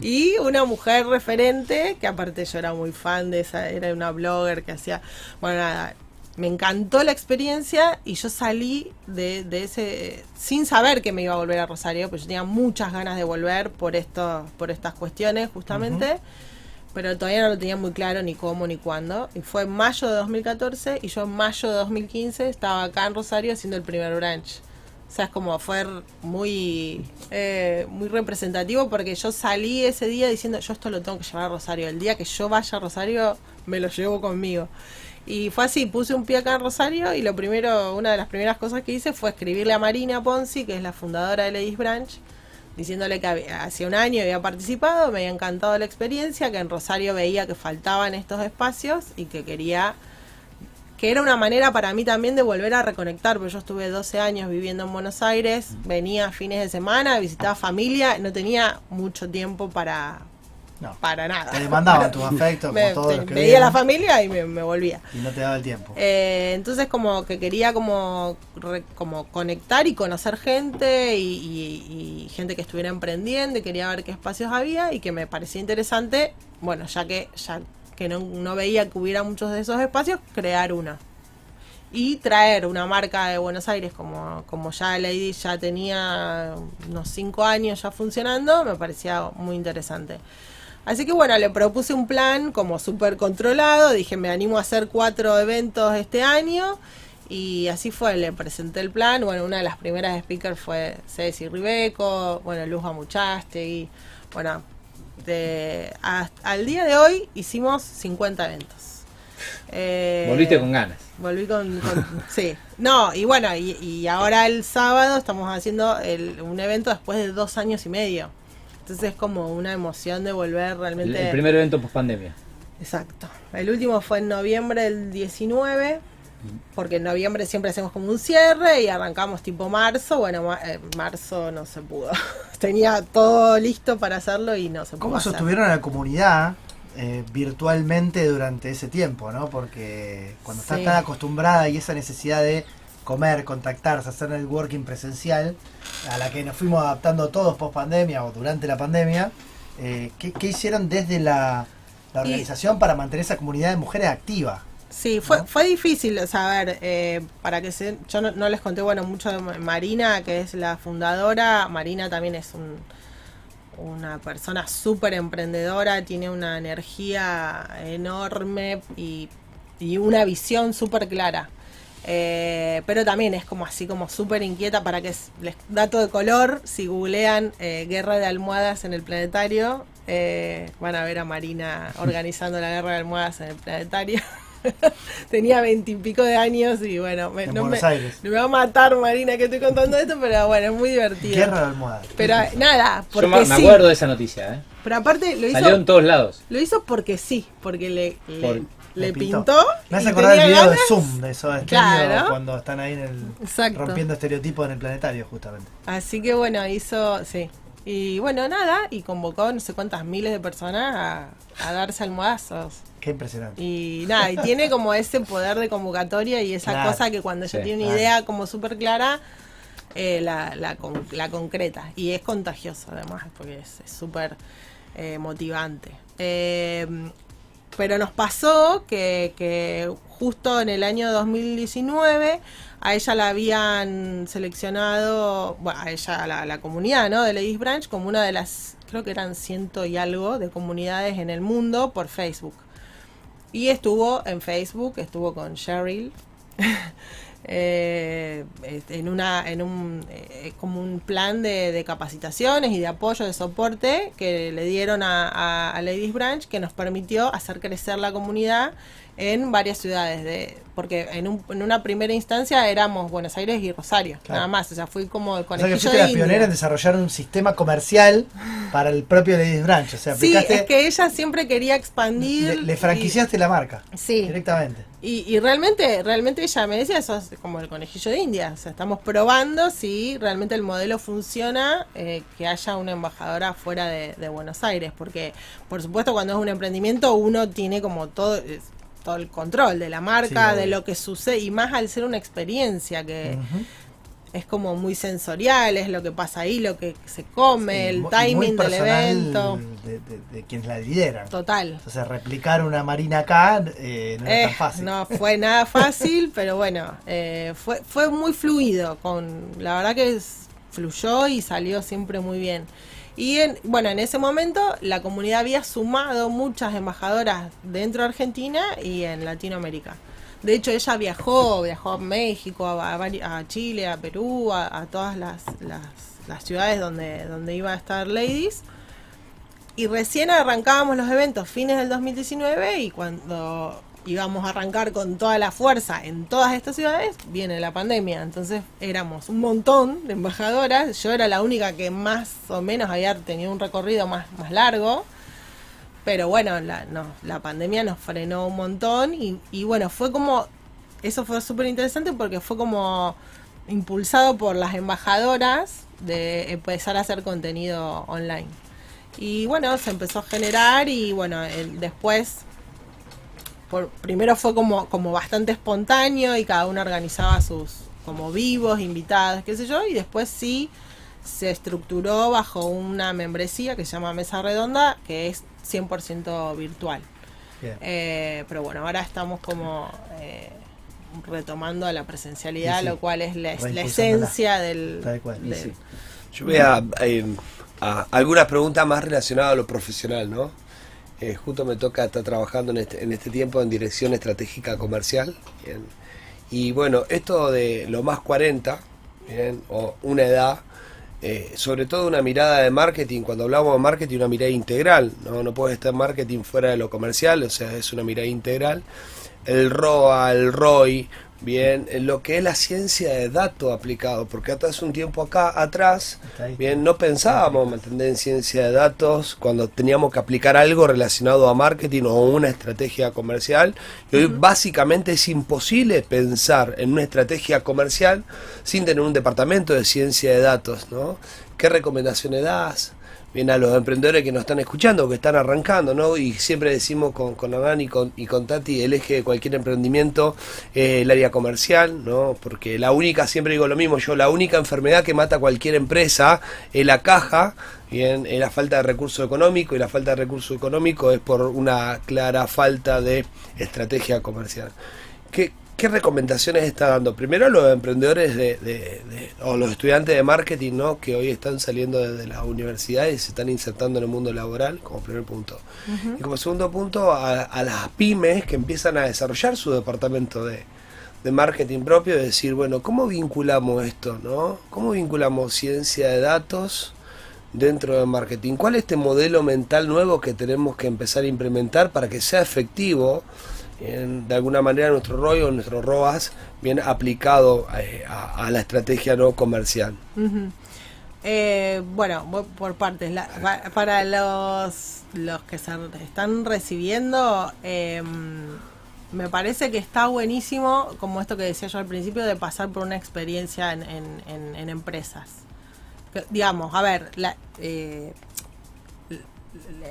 E: y una mujer referente, que aparte yo era muy fan de esa, era una blogger que hacía, bueno, nada, me encantó la experiencia y yo salí de, de ese sin saber que me iba a volver a Rosario, pero yo tenía muchas ganas de volver por esto, por estas cuestiones justamente, pero todavía no lo tenía muy claro ni cómo ni cuándo. Y fue en mayo de 2014 y yo en mayo de 2015 estaba acá en Rosario haciendo el primer branch. O sea, es como fue muy, eh, muy representativo porque yo salí ese día diciendo, yo esto lo tengo que llevar a Rosario. El día que yo vaya a Rosario, me lo llevo conmigo. Y fue así, puse un pie acá en Rosario y lo primero, una de las primeras cosas que hice fue escribirle a Marina Ponzi, que es la fundadora de Ladies Branch, diciéndole que había- hacía un año había participado, me había encantado la experiencia, que en Rosario veía que faltaban estos espacios y que quería que era una manera para mí también de volver a reconectar, porque yo estuve 12 años viviendo en Buenos Aires, venía fines de semana, visitaba familia, no tenía mucho tiempo para,
C: No.
E: para nada.
C: Te demandaban tus afectos, como
E: Me-
C: todos
E: te-
C: los que
E: veía
C: vienen,
E: la familia y me, me volvía.
C: Y no te daba el tiempo.
E: Eh, entonces como que quería como, re- como conectar y conocer gente y, y- y gente que estuviera emprendiendo y quería ver qué espacios había y que me parecía interesante, bueno, ya que ya que no, no veía que hubiera muchos de esos espacios, crear uno. Y traer una marca de Buenos Aires como, como ya Lady ya tenía unos cinco años ya funcionando, me parecía muy interesante. Así que bueno, le propuse un plan como súper controlado, dije me animo a hacer cuatro eventos este año y así fue, le presenté el plan, bueno, una de las primeras speakers fue Ceci Ribeco, bueno, Luz Amuchaste y bueno, de, hasta- al día de hoy hicimos 50 eventos. Eh,
B: Volviste con ganas.
E: Volví con, con- sí. No, y bueno, y, y ahora el sábado estamos haciendo el- un evento después de dos años y medio. Entonces es como una emoción de volver realmente.
B: el primer evento post pandemia.
E: Exacto. El último fue en noviembre del 19, porque en noviembre siempre hacemos como un cierre y arrancamos tipo marzo. Bueno, ma- eh, marzo no se pudo. Tenía todo listo para hacerlo y no se pudo.
C: ¿Cómo
E: hacer.
C: sostuvieron a la comunidad eh, virtualmente durante ese tiempo, no? Porque cuando estás
E: Sí.
C: tan acostumbrada y esa necesidad de comer, contactarse, hacer networking presencial, a la que nos fuimos adaptando todos post pandemia o durante la pandemia, eh, ¿qué, qué hicieron desde la, la
E: Y-
C: organización para mantener esa comunidad de mujeres activa?
E: Sí, fue,
C: ¿no?
E: fue difícil, o ver, eh, para que se, yo no, no les conté, bueno, mucho de Ma- Marina, que es la fundadora, Marina también es un, una persona súper emprendedora, tiene una energía enorme y, y una visión súper clara. Eh, pero también es como así, como súper inquieta para que les dato de color, si googlean eh, guerra de almohadas en el planetario, eh, van a ver a Marina organizando la guerra de almohadas en el planetario. Tenía veintipico de años y bueno, me,
C: En
E: no
C: Buenos
E: me,
C: Aires.
E: me va a matar Marina que estoy contando esto, pero bueno, es muy divertido.
C: Guerra de almohadas.
E: Pero nada,
B: Yo
E: porque
B: me, me
E: sí.
B: acuerdo de esa noticia, ¿eh?
E: Pero aparte lo hizo,
B: Salió en todos lados.
E: lo hizo porque sí, porque le, le, le
C: Le
E: pintó.
C: Me hace acordar el video de. Zoom, de Stereo,
E: Claro.
C: cuando están ahí en el,
E: Exacto.
C: rompiendo estereotipos en el planetario, justamente.
E: Así que bueno, hizo, sí. Y bueno, nada, y convocó no sé cuántas miles de personas a, a darse almohazos.
C: Qué impresionante.
E: Y nada, y tiene como ese poder de convocatoria y esa
C: Claro.
E: cosa que cuando ella
B: Sí,
E: tiene una
C: claro.
E: idea como súper clara, eh, la, la, con- la concreta. Y es contagioso además, porque es es súper eh, motivante. Eh, pero nos pasó que, justo en el año 2019 a ella la habían seleccionado, bueno, a ella, la, la comunidad ¿no? de Ladies Branch, como una de las, creo que eran ciento y algo de comunidades en el mundo por Facebook. Y estuvo en Facebook, estuvo con Cheryl. eh, este, en una en un eh, como un plan de, de capacitaciones y de apoyo de soporte que le dieron a, Ladies Branch que nos permitió hacer crecer la comunidad en varias ciudades de porque en, un- en una primera instancia éramos Buenos Aires y Rosario
C: Claro.
E: nada más o sea fui como el
C: O sea que
E: conejillo de
C: la pionera en desarrollar un sistema comercial para el propio Ladies Branch. O sea,
E: sí es que ella siempre quería expandir
C: le, le
E: y-
C: franquiciaste la marca
E: sí
C: directamente.
E: Y, y realmente, realmente ella me decía, eso es como el conejillo de India. O sea, estamos probando si realmente el modelo funciona, eh, que haya una embajadora fuera de, de Buenos Aires. Porque, por supuesto, cuando es un emprendimiento, uno tiene como todo, es- todo el control de la marca,
C: Sí,
E: de lo que sucede, y más al ser una experiencia que es como muy sensorial, es lo que pasa ahí, lo que se come,
C: Sí,
E: el timing del evento.
C: De, de- de quienes la lideran.
E: Total.
C: Entonces, replicar una marina acá eh, no
E: Eh,
C: tan fácil.
E: no fue nada fácil, pero bueno, eh, fue, fue muy fluido. Con, la verdad que es- fluyó y salió siempre muy bien. Y en, bueno, en ese momento la comunidad había sumado muchas embajadoras dentro de Argentina y en Latinoamérica. De hecho, ella viajó, viajó a México, a, Chile, a Perú, a, a todas las, las, las ciudades donde, donde iba a estar Ladies. Y recién arrancábamos los eventos fines del 2019 y cuando íbamos a arrancar con toda la fuerza en todas estas ciudades, viene la pandemia. Entonces éramos un montón de embajadoras. Yo era la única que más o menos había tenido un recorrido más, más largo. Pero bueno, la, pandemia nos frenó un montón y, bueno, fue como, eso fue súper interesante porque fue como impulsado por las embajadoras de empezar a hacer contenido online. Y bueno, se empezó a generar y bueno, después, por, primero fue como, como bastante espontáneo y cada uno organizaba sus como vivos, invitados, qué sé yo, y después sí se estructuró bajo una membresía que se llama Mesa Redonda, que es 100% virtual. Eh, pero bueno, ahora estamos como eh, retomando la presencialidad,
C: sí,
E: lo cual es la, esencia del... Del-
C: sí.
D: Yo voy a, eh, a algunas preguntas más relacionadas a lo profesional, ¿no? Eh, justo me toca estar trabajando en este, este tiempo en dirección estratégica comercial. Y bueno, esto de lo más 40, bien, o una edad, eh, sobre todo una mirada de marketing, cuando hablamos de marketing, una mirada integral, ¿no? No puede estar marketing fuera de lo comercial, o sea, es una mirada integral. El ROA, el ROI, bien, en lo que es la ciencia de datos aplicado, porque hasta hace un tiempo acá atrás, bien, no pensábamos, ¿me en ciencia de datos cuando teníamos que aplicar algo relacionado a marketing o una estrategia comercial. Y hoy básicamente es imposible pensar en una estrategia comercial sin tener un departamento de ciencia de datos, ¿no? ¿Qué recomendaciones das? Bien, a los emprendedores que nos están escuchando, que están arrancando, ¿no? Y siempre decimos con, con Hernán y con, y con Tati, el eje de cualquier emprendimiento es el área comercial, ¿no? Porque la única, siempre digo lo mismo yo, la única enfermedad que mata cualquier empresa es la caja, bien, es la falta de recurso económico, y la falta de recurso económico es por una clara falta de estrategia comercial. ¿Qué, qué recomendaciones está dando? Primero a los emprendedores de, de- de- o los estudiantes de marketing, ¿no? Que hoy están saliendo desde las universidades y se están insertando en el mundo laboral, como primer punto. Y como segundo punto, a, a las pymes que empiezan a desarrollar su departamento de, de marketing propio, de decir, bueno, ¿cómo vinculamos esto, no? ¿Cómo vinculamos ciencia de datos dentro del marketing? ¿Cuál es este modelo mental nuevo que tenemos que empezar a implementar para que sea efectivo en- de alguna manera nuestro ROI o nuestro ROAS bien aplicado eh, a, a la estrategia no comercial?
E: Eh, bueno, voy por partes. La- pa- para los, los que se están recibiendo, eh, me parece que está buenísimo, como esto que decía yo al principio, de pasar por una experiencia en, en- en- empresas. Digamos, a ver, la, eh,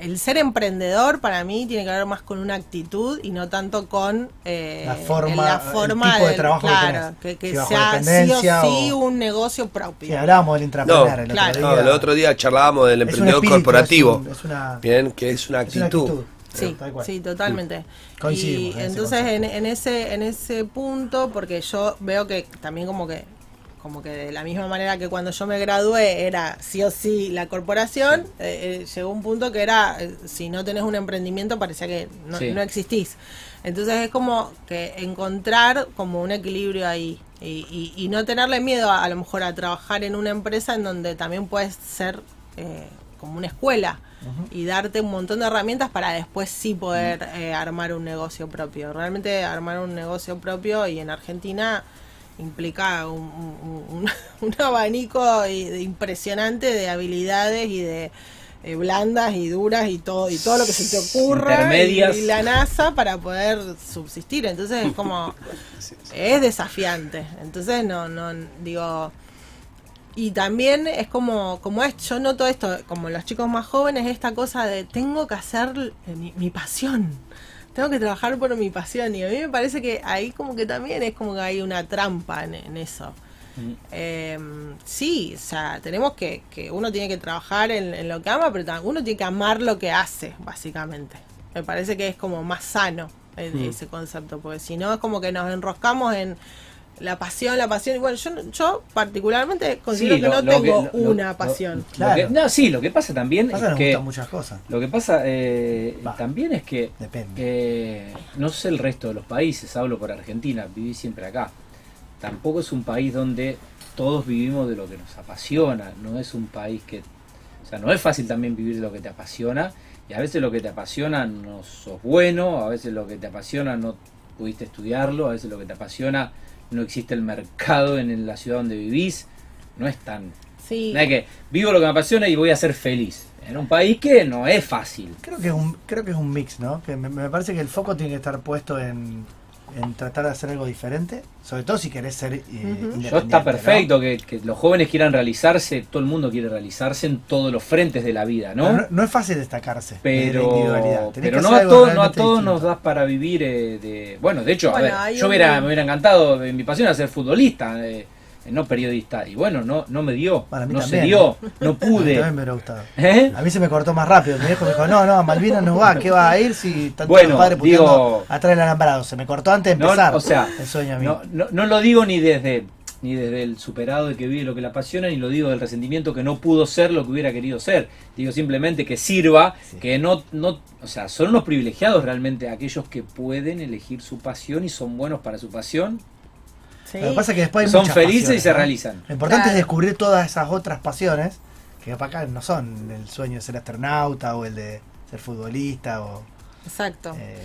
E: el ser emprendedor para mí tiene que ver más con una actitud y no tanto con eh,
C: La forma-
E: la
C: el tipo de trabajo que
E: claro,
C: tenés.
E: que, que
C: Si
E: sea sí o sí
C: o-
E: un negocio propio.
C: Sí, hablábamos del intrapreneur el
E: claro.
C: otro
D: No,
C: día.
D: el otro día charlábamos del
C: Es un
D: emprendedor
C: espíritu,
D: corporativo,
C: Es, un- es una,
D: bien, que es una
C: es una
D: actitud.
E: Sí, sí, totalmente.
C: Coincidimos
E: Y
C: en
E: entonces en, en ese en ese punto, porque yo veo que también como que como que de la misma manera que cuando yo me gradué era sí o sí la corporación, eh, eh, llegó un punto que era eh, si no tenés un emprendimiento parecía que no,
B: Sí.
E: no existís. Entonces es como que encontrar como un equilibrio ahí y, y- y no tenerle miedo a, a lo mejor a trabajar en una empresa en donde también puedes ser eh, como una escuela y darte un montón de herramientas para después sí poder eh, armar un negocio propio. Realmente armar un negocio propio y en Argentina implica un, un- abanico impresionante de habilidades y de eh, blandas y duras y todo y todo lo que se te ocurra y, la NASA para poder subsistir. Entonces es como es desafiante. Entonces no no digo y también es como, como es, yo noto esto, como los chicos más jóvenes, esta cosa de tengo que hacer mi, mi pasión, tengo que trabajar por mi pasión. Y a mí me parece que ahí como que también es como que hay una trampa en, en eso. Eh, sí, o sea, tenemos que, que uno tiene que trabajar en, en lo que ama, pero uno tiene que amar lo que hace, básicamente. Me parece que es como más sano el-
B: Mm.
E: ese concepto, porque si no es como que nos enroscamos en la pasión, la pasión. Bueno, yo, no- yo particularmente considero
B: Sí,
E: que no
B: lo
E: tengo
B: que- lo-
E: una
B: lo-
E: pasión.
C: Claro.
B: que- no, sí, lo que pasa también
C: Pasa
B: es
C: nos
B: que
C: gustan muchas cosas.
B: Lo que pasa eh, también es que
C: Depende.
B: eh, no sé el resto de los países, hablo por Argentina, viví siempre acá. Tampoco es un país donde todos vivimos de lo que nos apasiona, no es un país que, o sea, no es fácil también vivir de lo que te apasiona y a veces lo que te apasiona no sos bueno, a veces lo que te apasiona no pudiste estudiarlo, a veces lo que te apasiona no existe el mercado en la ciudad donde vivís, no es tan
E: Sí.
B: no es que vivo lo que me apasiona y voy a ser feliz. En un país que no es fácil.
C: Creo que es un, creo que es un mix, ¿no? Que me, me parece que el foco tiene que estar puesto en, en tratar de hacer algo diferente, sobre todo si querés ser eh,
E: Ujú.
C: independiente.
B: Yo está
C: ¿no?
B: perfecto que, que los jóvenes quieran realizarse, todo el mundo quiere realizarse en todos los frentes de la vida, ¿no?
C: No, no es fácil destacarse. desde la individualidad.
B: Pero,
C: Tenés
B: pero no a todos, no a todos
C: distinto.
B: nos das para vivir eh, de. Bueno, de hecho,
E: Bueno,
B: a ver, yo
E: un-
B: hubiera, me hubiera encantado, eh, mi pasión era ser futbolista, eh, no periodista. Y bueno, no, no me dio,
C: Para mí
B: no
C: también,
B: se dio, no
C: A mí
B: pude.
C: también me hubiera gustado.
B: ¿Eh?
C: A mí se me cortó más rápido. Mi viejo me dijo, no, no, a Malvinas no va, ¿qué va a ir si tanto
B: Bueno,
C: puteando
B: digo-
C: atrás del alambrado? Se me cortó antes de
B: No,
C: empezar
B: o sea,
C: el sueño a mí.
B: No, no, no lo digo ni desde ni desde el superado de que vive lo que le apasiona, ni lo digo del resentimiento que no pudo ser lo que hubiera querido ser. Digo simplemente que sirva,
C: Sí.
B: que no, no, o sea, son unos privilegiados realmente aquellos que pueden elegir su pasión y son buenos para su pasión,
E: Sí.
C: Lo que pasa es que después hay
B: son
C: muchas
B: felices y se
C: ¿no?
B: realizan.
C: Lo importante
E: Claro.
C: es descubrir todas esas otras pasiones que para acá no son el sueño de ser astronauta o el de ser futbolista o
E: Exacto.
C: eh.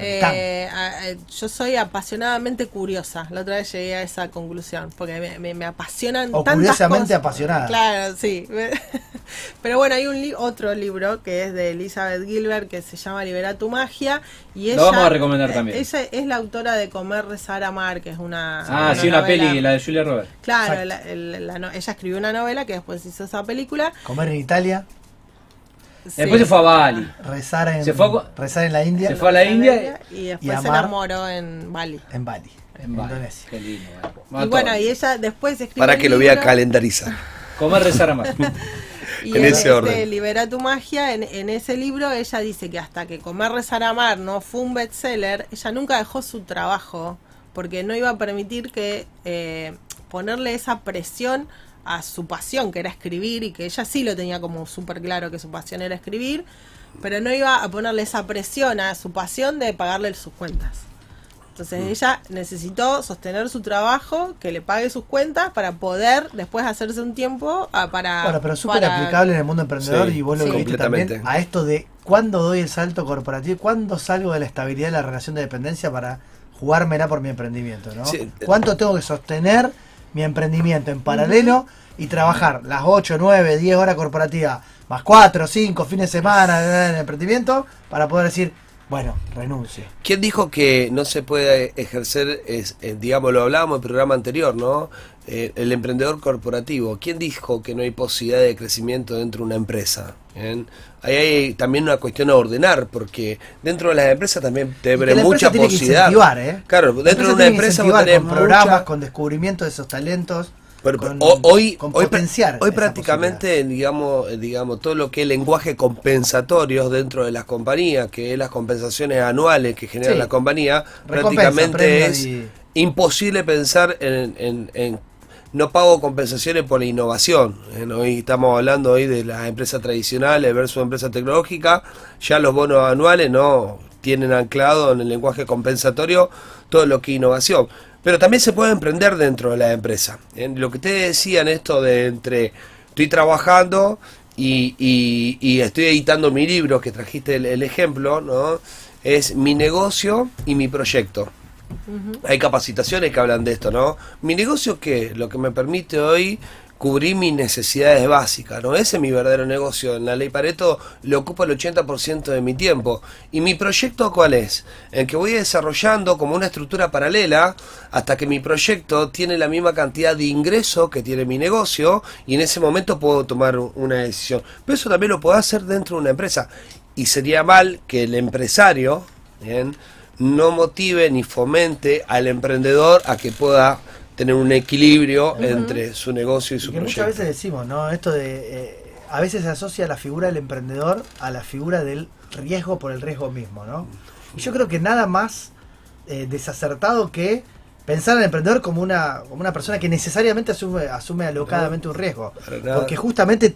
E: Eh, a- eh, yo soy apasionadamente curiosa. La otra vez llegué a esa conclusión. Porque me, me- me apasionan
C: O
E: tantas
C: curiosamente
E: cosas.
C: apasionada.
E: Claro, sí. Pero bueno, hay un li- otro libro que es de Elizabeth Gilbert que se llama Libera tu magia. Y
B: Lo
E: ella,
B: vamos a recomendar también.
E: Ella es la autora de Comer, Rezar, Amar, que es una.
B: Ah, sí, una
E: novela-
B: peli, la de Julia Roberts.
E: Claro, la- la ella escribió una novela que después hizo esa película.
C: Comer en Italia,
B: Después se fue a Bali.
C: rezar en,
B: Se fue a
C: rezar en la India,
B: Se fue a la India
E: y después
C: y
E: se
C: amar.
E: enamoró en Bali.
C: en Bali,
B: en Bali.
C: Indonesia.
B: Qué lindo. bueno.
E: Y bueno, y ella después escribe
D: Para que lo voy a calendarizar.
B: Comer, rezar, amar.
E: Y
D: en
E: en
D: ese
E: este
D: orden.
E: Libera tu magia, en, en ese libro ella dice que hasta que Comer, Rezar, Amar no fue un bestseller, ella nunca dejó su trabajo porque no iba a permitir que eh, ponerle esa presión a su pasión, que era escribir, y que ella sí lo tenía como súper claro que su pasión era escribir, pero no iba a ponerle esa presión a su pasión de pagarle sus cuentas. Entonces
C: Mm.
E: ella necesitó sostener su trabajo, que le pague sus cuentas para poder después hacerse un tiempo ah, para...
C: Bueno, pero súper
E: para-
C: aplicable en el mundo emprendedor
D: Sí,
C: y vos lo
E: sí.
D: Completamente.
C: también a esto de cuándo doy el salto corporativo, cuándo salgo de la estabilidad de la relación de dependencia para jugármela por mi emprendimiento, ¿no?
D: Sí.
C: ¿Cuánto tengo que sostener mi emprendimiento en paralelo y trabajar las 8, 9, 10 horas corporativas más 4, 5 fines de semana en el emprendimiento para poder decir, bueno, renuncio?
D: ¿Quién dijo que no se puede ejercer, es, eh, digamos, lo hablábamos en el programa anterior, ¿no? Eh, el emprendedor corporativo. ¿Quién dijo que no hay posibilidad de crecimiento dentro de una empresa? Bien. Ahí hay también una cuestión a ordenar, porque dentro de las empresas también te abre mucha posibilidad.
C: ¿eh?
D: Claro,
C: La
D: dentro de una empresa vos tenés
C: con programas,
D: mucha-
C: con descubrimiento de esos talentos,
D: Pero,
C: con,
D: hoy,
C: con
D: hoy, hoy prácticamente, digamos, eh, digamos, todo lo que es lenguaje compensatorios dentro de las compañías, que es las compensaciones anuales que genera
C: Sí.
D: la compañía,
C: Recompensa,
D: prácticamente es
C: y-
D: imposible pensar en, en- en no pago compensaciones por la innovación. Eh, Hoy estamos hablando hoy de las empresas tradicionales versus empresas tecnológicas, ya los bonos anuales no tienen anclado en el lenguaje compensatorio todo lo que es innovación. Pero también se puede emprender dentro de la empresa. En lo que ustedes decían, esto de entre estoy trabajando y, y- y estoy editando mi libro, que trajiste el, el ejemplo, ¿no? Es mi negocio y mi proyecto. Hay capacitaciones que hablan de esto, ¿no? Mi negocio que lo que me permite hoy cubrir mis necesidades básicas, ¿no? Ese es mi verdadero negocio. En la ley Pareto le ocupa el 80% de mi tiempo. ¿Y mi proyecto cuál es? En que voy desarrollando como una estructura paralela hasta que mi proyecto tiene la misma cantidad de ingreso que tiene mi negocio y en ese momento puedo tomar una decisión. Pero eso también lo puedo hacer dentro de una empresa. Y sería mal que el empresario, ¿bien? No motive ni fomente al emprendedor a que pueda tener un equilibrio entre su negocio y
C: Y
D: su
C: muchas
D: proyecto.
C: veces decimos, ¿no? Esto de. eh, a veces se asocia la figura del emprendedor a la figura del riesgo por el riesgo mismo, ¿no? Y yo creo que nada más eh, desacertado que pensar al emprendedor como una, como una persona que necesariamente asume, asume alocadamente un riesgo. Porque justamente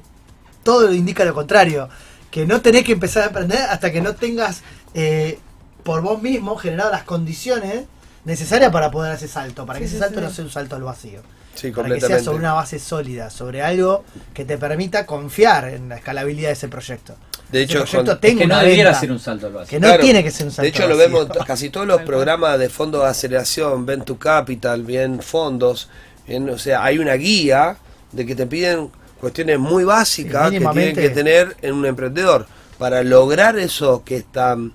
C: todo indica lo contrario. Que no tenés que empezar a emprender hasta que no tengas eh, por vos mismo generado las condiciones necesarias para poder hacer salto. Para
E: Sí,
C: que
E: sí,
C: ese salto
E: sí.
C: no sea un salto al vacío
D: Sí,
C: para que sea sobre una base sólida, sobre algo que te permita confiar en la escalabilidad de ese proyecto.
D: De
C: Ese
D: hecho, con-
B: Es que no debiera
C: venta,
B: ser un salto al vacío.
C: que no
D: Claro.
C: tiene que ser un salto
D: De hecho, lo vemos casi todos los programas de fondos de aceleración, Venture Capital, bien fondos, bien, o sea, hay una guía de que te piden cuestiones muy básicas que tienen que tener en un emprendedor para lograr eso que es tan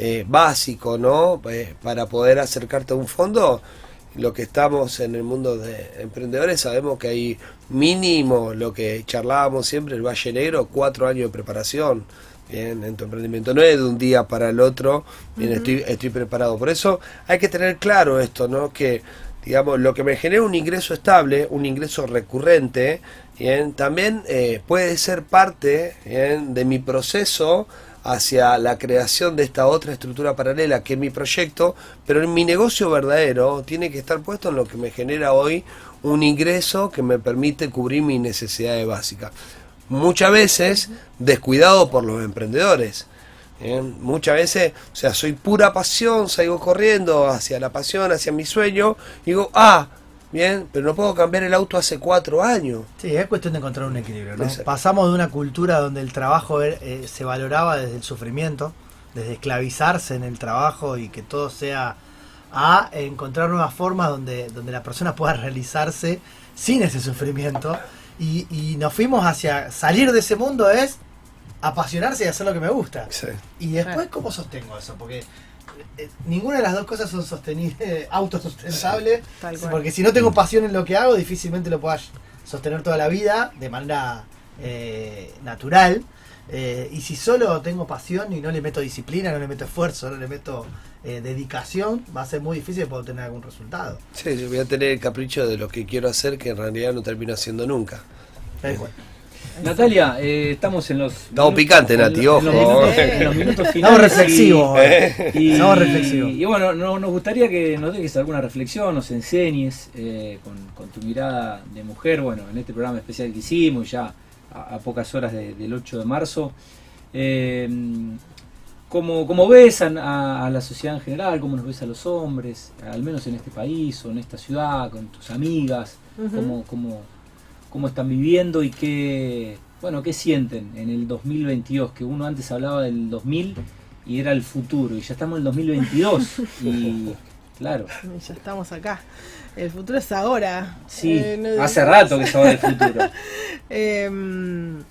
D: eh, básico, ¿no? Eh, para poder acercarte a un fondo, lo que estamos en el mundo de emprendedores sabemos que hay mínimo lo que charlábamos siempre, el Valle Negro, cuatro años de preparación. Bien, en tu emprendimiento no es de un día para el otro, bien, estoy, estoy preparado. Por eso hay que tener claro esto, ¿no? Que, digamos, lo que me genera un ingreso estable, un ingreso recurrente, bien, también eh, puede ser parte bien, de mi proceso hacia la creación de esta otra estructura paralela que es mi proyecto, pero en mi negocio verdadero tiene que estar puesto en lo que me genera hoy un ingreso que me permite cubrir mis necesidades básicas. Muchas veces descuidado por los emprendedores. Muchas veces, o sea, soy pura pasión, salgo corriendo hacia la pasión, hacia mi sueño, y digo, ah, bien, pero no puedo cambiar el auto hace cuatro años.
C: Sí, es cuestión de encontrar un equilibrio. ¿no? Pasamos de una cultura donde el trabajo eh, se valoraba desde el sufrimiento, desde esclavizarse en el trabajo y que todo sea a encontrar nuevas formas donde, donde la persona pueda realizarse sin ese sufrimiento. Y, y nos fuimos hacia salir de ese mundo es apasionarse y hacer lo que me gusta.
D: Sí.
C: Y después. ¿cómo sostengo eso? Porque eh, ninguna de las dos cosas son sostenibles, autosustentables. Porque si no tengo pasión en lo que hago, difícilmente lo pueda sostener toda la vida de manera eh, natural. Eh, y si solo tengo pasión y no le meto disciplina, no le meto esfuerzo, no le meto eh, dedicación, va a ser muy difícil poder tener algún resultado.
D: Sí, yo voy a tener el capricho de lo que quiero hacer que en realidad no termino haciendo nunca.
C: Tal cual.
B: Natalia, eh, estamos en los.
D: Estamos
B: minutos-
D: picantes, Nati,
B: los- en los
D: ojo.
B: minutos- en los minutos finales.
C: Estamos reflexivos.
B: y- Y,
C: Estamos reflexivos.
B: y bueno, no- nos gustaría que nos dejes alguna reflexión, nos enseñes eh, con, con tu mirada de mujer, bueno, en este programa especial que hicimos, ya a, a pocas horas de- del 8 de marzo. Eh, ¿cómo, cómo ves a, a- a la sociedad en general? ¿Cómo nos ves a los hombres? Al menos en este país o en esta ciudad, con tus amigas. ¿Cómo, cómo, cómo están viviendo y qué, bueno, qué sienten en el 2022? Que uno antes hablaba del 2000 y era el futuro, y ya estamos en el 2022. y claro,
E: Ya estamos acá. El futuro es ahora.
B: sí,
E: Eh, no-
B: hace rato que se va del futuro.
E: Em,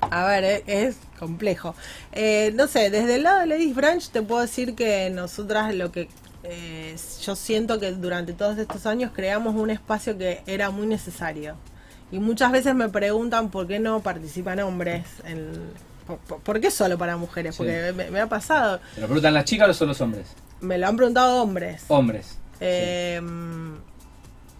E: a ver, eh, es complejo. Eh, no sé, desde el lado de Ladies Branch te puedo decir que nosotras lo que eh, yo siento que durante todos estos años creamos un espacio que era muy necesario. Y muchas veces me preguntan por qué no participan hombres. En, por, qué solo para mujeres?
B: Sí.
E: Porque me, me ha pasado.
B: ¿Se lo preguntan las chicas o son los hombres?
E: Me lo han preguntado hombres.
B: Hombres.
E: Eh,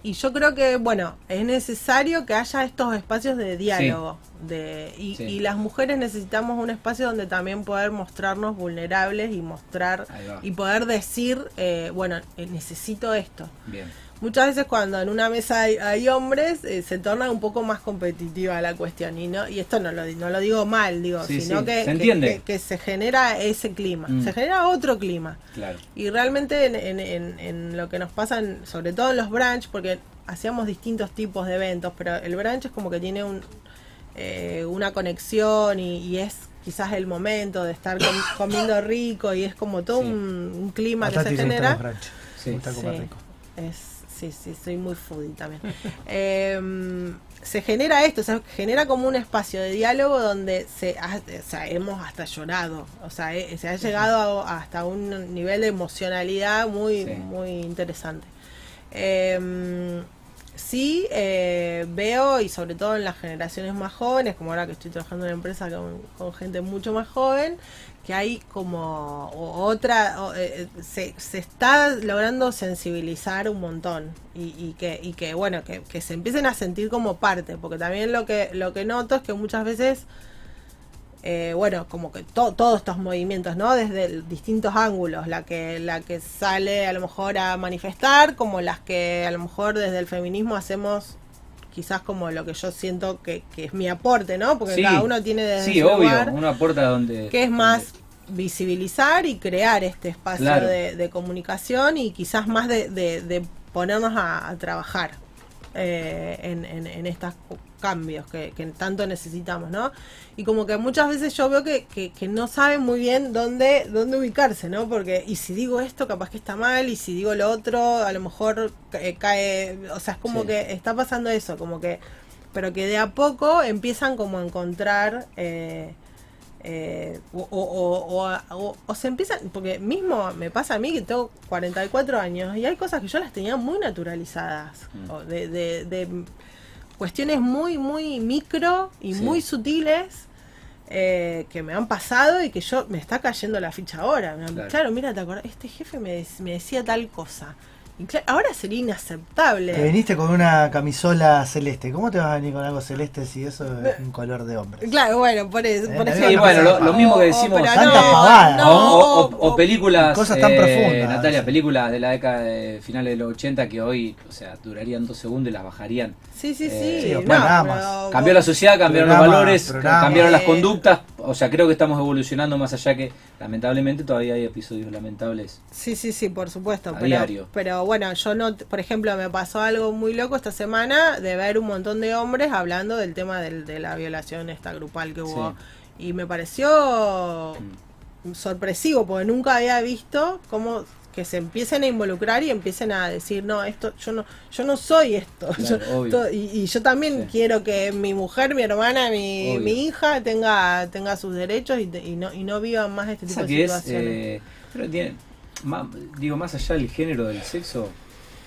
E: Y yo creo que, bueno, es necesario que haya estos espacios de diálogo. De, y,
B: Sí.
E: y las mujeres necesitamos un espacio donde también poder mostrarnos vulnerables y mostrar y poder decir, eh, bueno, eh, necesito esto.
B: Bien.
E: Muchas veces cuando en una mesa hay, hay hombres eh, se torna un poco más competitiva la cuestión y no y esto no lo, no lo digo mal, digo,
B: Sí,
E: sino
B: sí,
E: que,
B: se
E: que-
B: entiende.
E: que- que se genera ese clima,
B: Mm.
E: se genera otro clima.
B: Claro.
E: Y realmente en, en- en- en lo que nos pasa, en- sobre todo en los branch, porque hacíamos distintos tipos de eventos, pero el branch es como que tiene un, eh, una conexión y, y es quizás el momento de estar com- comiendo rico y es como todo
B: Sí.
E: un, un clima que se genera.
B: Sí.
C: rico.
E: Es, sí, sí, soy muy foodie también. Em, se genera esto, se genera como un espacio de diálogo donde se, ha- o sea, hemos hasta llorado, o sea, eh, se ha llegado a- hasta un nivel de emocionalidad muy,
B: Sí.
E: muy interesante. Em, sí eh, veo, y sobre todo en las generaciones más jóvenes, como ahora que estoy trabajando en una empresa con, con gente mucho más joven, que hay como otra, o, eh, se, se está logrando sensibilizar un montón y, y que, y que bueno, que, se empiecen a sentir como parte, porque también lo que, lo que noto es que muchas veces eh, bueno, como que to- todos estos movimientos, ¿no? Desde distintos ángulos, la que, la que sale a lo mejor a manifestar, como las que a lo mejor desde el feminismo hacemos quizás como lo que yo siento que, que es mi aporte, ¿no? Porque
B: Sí.
E: cada uno tiene desde
B: Sí, obvio,
E: lugar,
B: una puerta donde...
E: que es más visibilizar y crear este espacio
B: Claro.
E: de, de comunicación y quizás más de, de- de ponernos a, a trabajar eh, en, en, en estos cambios que, que tanto necesitamos, ¿no? Y como que muchas veces yo veo que, que, que no saben muy bien dónde, dónde ubicarse, ¿no? Porque, y si digo esto, capaz que está mal, y si digo lo otro, a lo mejor eh, cae, o sea, es como
B: Sí.
E: que está pasando eso, como que, pero que de a poco empiezan como a encontrar... Eh, eh, o, o, o, o- o- o se empiezan, porque mismo me pasa a mí que tengo 44 años y hay cosas que yo las tenía muy naturalizadas,
B: Mm.
E: o de, de- de cuestiones muy, muy micro y
B: Sí.
E: muy sutiles eh, que me han pasado y que yo me está cayendo la ficha ahora.
B: Claro.
E: Claro, mira, te acordás, este jefe me, me decía tal cosa. Ahora sería inaceptable.
C: Te viniste con una camisola celeste. ¿Cómo te vas a venir con algo celeste si eso es un color de hombre?
E: Claro, bueno, por eso.
C: Eh,
E: por
C: no
B: bueno, lo- mismo que decimos,
C: tanta
E: no,
C: pavada.
E: no,
B: o, o- o
E: o-
B: películas
C: Cosas tan
B: eh,
C: profundas.
B: Natalia, películas de la década de finales de los 80 que hoy, o sea, durarían dos segundos y las bajarían.
E: Sí, sí, sí.
B: Eh,
C: sí,
E: no,
C: programas.
B: Cambió la sociedad, cambiaron los valores,
C: programa.
B: cambiaron las
E: Eh.
B: conductas. O sea, creo que estamos evolucionando más allá que, lamentablemente, todavía hay episodios lamentables.
E: Sí, sí, sí, por supuesto.
B: A
E: pero,
B: diario.
E: pero bueno, yo no, por ejemplo, me pasó algo muy loco esta semana de ver un montón de hombres hablando del tema del- de la violación esta grupal que hubo. Y me pareció
B: Mm.
E: sorpresivo, porque nunca había visto cómo que se empiecen a involucrar y empiecen a decir, no, esto, yo no, yo no soy esto.
B: Claro,
E: Yo- y, y yo también
B: Sí.
E: quiero que mi mujer, mi hermana, mi, hija tenga, tenga sus derechos y, no, y no vivan más este tipo de
B: que es,
E: situaciones.
B: eh, pero tiene, ma- digo, más allá del género del sexo,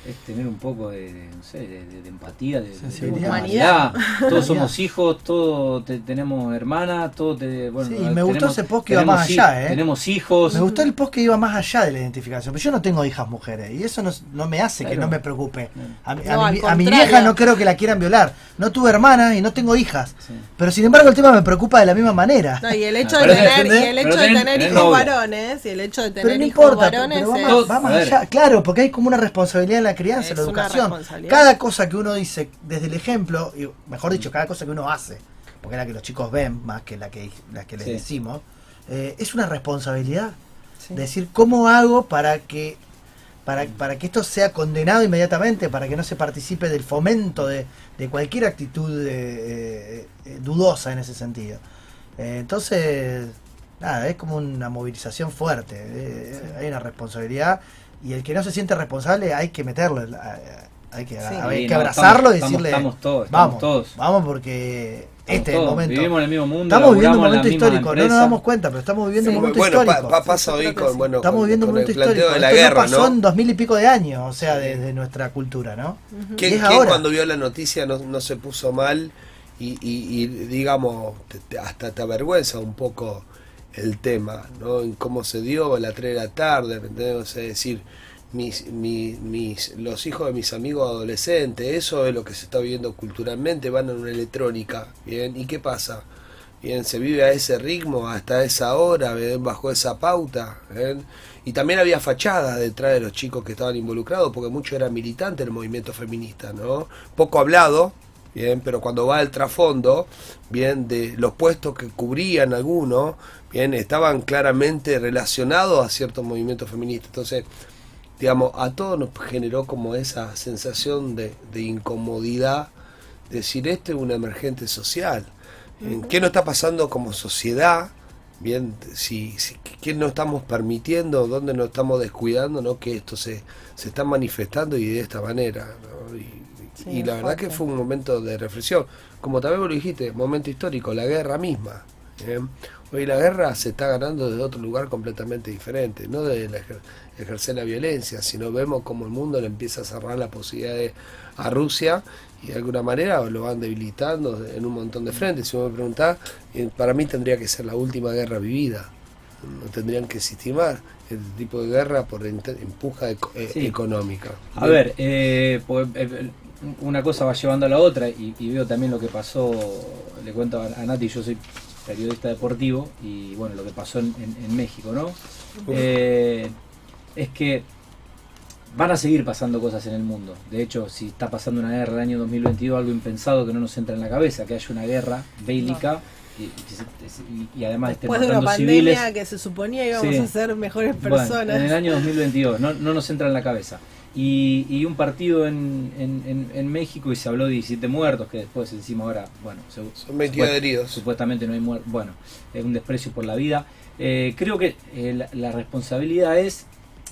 B: es tener un poco de, de, no sé, de, de- de empatía, de, humanidad. Todos somos hijos, todos te- tenemos hermanas, todos te, bueno,
C: Sí, me gustó
B: tenemos-
C: ese post que iba más allá, ¿eh?
B: Tenemos hijos.
C: Me gustó el post que iba más allá de la identificación, pero yo no tengo hijas mujeres y eso no, no me hace que no me preocupe. A, mi- a
E: No,
C: mi, a vieja no creo que la quieran violar. No tuve hermanas y no tengo hijas.
B: Sí.
C: Pero sin embargo el tema me preocupa de la misma manera.
E: No, y el hecho
B: Ah,
E: de
B: pero
E: tener,
C: ¿entendés?
E: y el hecho de tener hijos
B: novia.
E: varones, y el hecho de tener
C: Pero no
E: hijos
C: importa,
E: varones
C: pero más,
B: Todos-
C: va más allá. Claro, porque hay como una responsabilidad en la crianza, la educación. Cada cosa que uno dice desde el ejemplo, y mejor dicho, cada cosa que uno hace, porque es la que los chicos ven más que la que, la que les
B: Sí.
C: decimos, eh, es una responsabilidad.
E: Sí.
C: Decir, ¿cómo hago para que para, para que esto sea condenado inmediatamente, para que no se participe del fomento de, de cualquier actitud eh, eh, dudosa en ese sentido? Eh, entonces, nada, es como una movilización fuerte, eh, hay una responsabilidad y el que no se siente responsable hay que meterlo, hay que,
E: Sí.
C: hay que
B: no,
C: abrazarlo y decirle,
B: estamos todos, estamos
C: vamos,
B: todos.
C: vamos porque
B: Estamos
C: este es el
B: todos,
C: momento.
B: Vivimos en el mismo mundo.
C: Estamos viviendo un momento histórico, no nos damos cuenta, pero estamos viviendo
E: Sí.
C: un momento
D: bueno, pa-
C: histórico.
D: pa- pasa hoy con, bueno,
C: Estamos
D: con-
C: viviendo un
D: con el
C: momento
D: planteo
C: histórico.
D: de la
C: Esto
D: guerra,
C: no pasó
D: ¿no?
C: en dos mil y pico de años, o sea, desde nuestra cultura, ¿no?
D: ¿Quién,
C: Y es
D: quién
C: ahora.
D: cuando vio la noticia no, no se puso mal y, y- y, digamos, te- te- hasta te avergüenza un poco el tema, ¿no? En cómo se dio a las 3 de la tarde, ¿me entendés? Es decir, mis, mi- mis, los hijos de mis amigos adolescentes, eso es lo que se está viviendo culturalmente, van en una electrónica, ¿bien? ¿Y qué pasa? Bien, se vive a ese ritmo, hasta esa hora, ¿bien? bajo esa pauta. ¿bien? Y también había fachadas detrás de los chicos que estaban involucrados, porque mucho era militante el movimiento feminista, ¿no? Poco hablado, bien, pero cuando va al trasfondo, bien, de los puestos que cubrían algunos, bien, estaban claramente relacionados a ciertos movimientos feministas. Entonces, digamos, a todos nos generó como esa sensación de, de incomodidad, decir, esto es un emergente social. ¿En ¿Qué nos está pasando como sociedad? Bien, si, si qué no estamos permitiendo, dónde nos estamos descuidando, ¿no? Que esto se, se está manifestando y de esta manera, ¿no? Y,
E: Sí,
D: y la verdad que fue un momento de reflexión. Como también vos lo dijiste, momento histórico, la guerra misma. ¿eh? Hoy la guerra se está ganando desde otro lugar completamente diferente, no de la ejer- ejercer la violencia, sino vemos como el mundo le empieza a cerrar la posibilidad de, a Rusia y de alguna manera lo van debilitando en un montón de frentes. Si vos me preguntás, eh, para mí tendría que ser la última guerra vivida. No tendrían que existir más este tipo de guerra por empuja eh,
B: Sí.
D: económica.
B: A ver, eh, pues, eh, una cosa va llevando a la otra y, y veo también lo que pasó, le cuento a, a Nati, yo soy periodista deportivo y bueno, lo que pasó en, en- en México, ¿no? Eh, es que van a seguir pasando cosas en el mundo. De hecho, si está pasando una guerra el año 2022, algo impensado que no nos entra en la cabeza, que haya una guerra bélica y, y además estén
E: Después de una
B: civiles.
E: pandemia que se suponía íbamos
B: Sí.
E: a ser mejores
B: Bueno,
E: personas.
B: en el año 2022, no, no nos entra en la cabeza. Y, y un partido en, en, México y se habló de 17 muertos, que después encima ahora, bueno, se-
D: Son 22
B: supuest-
D: heridos.
B: Supuestamente no hay muertos. Bueno, es un desprecio por la vida. Eh, creo que eh, la, la responsabilidad es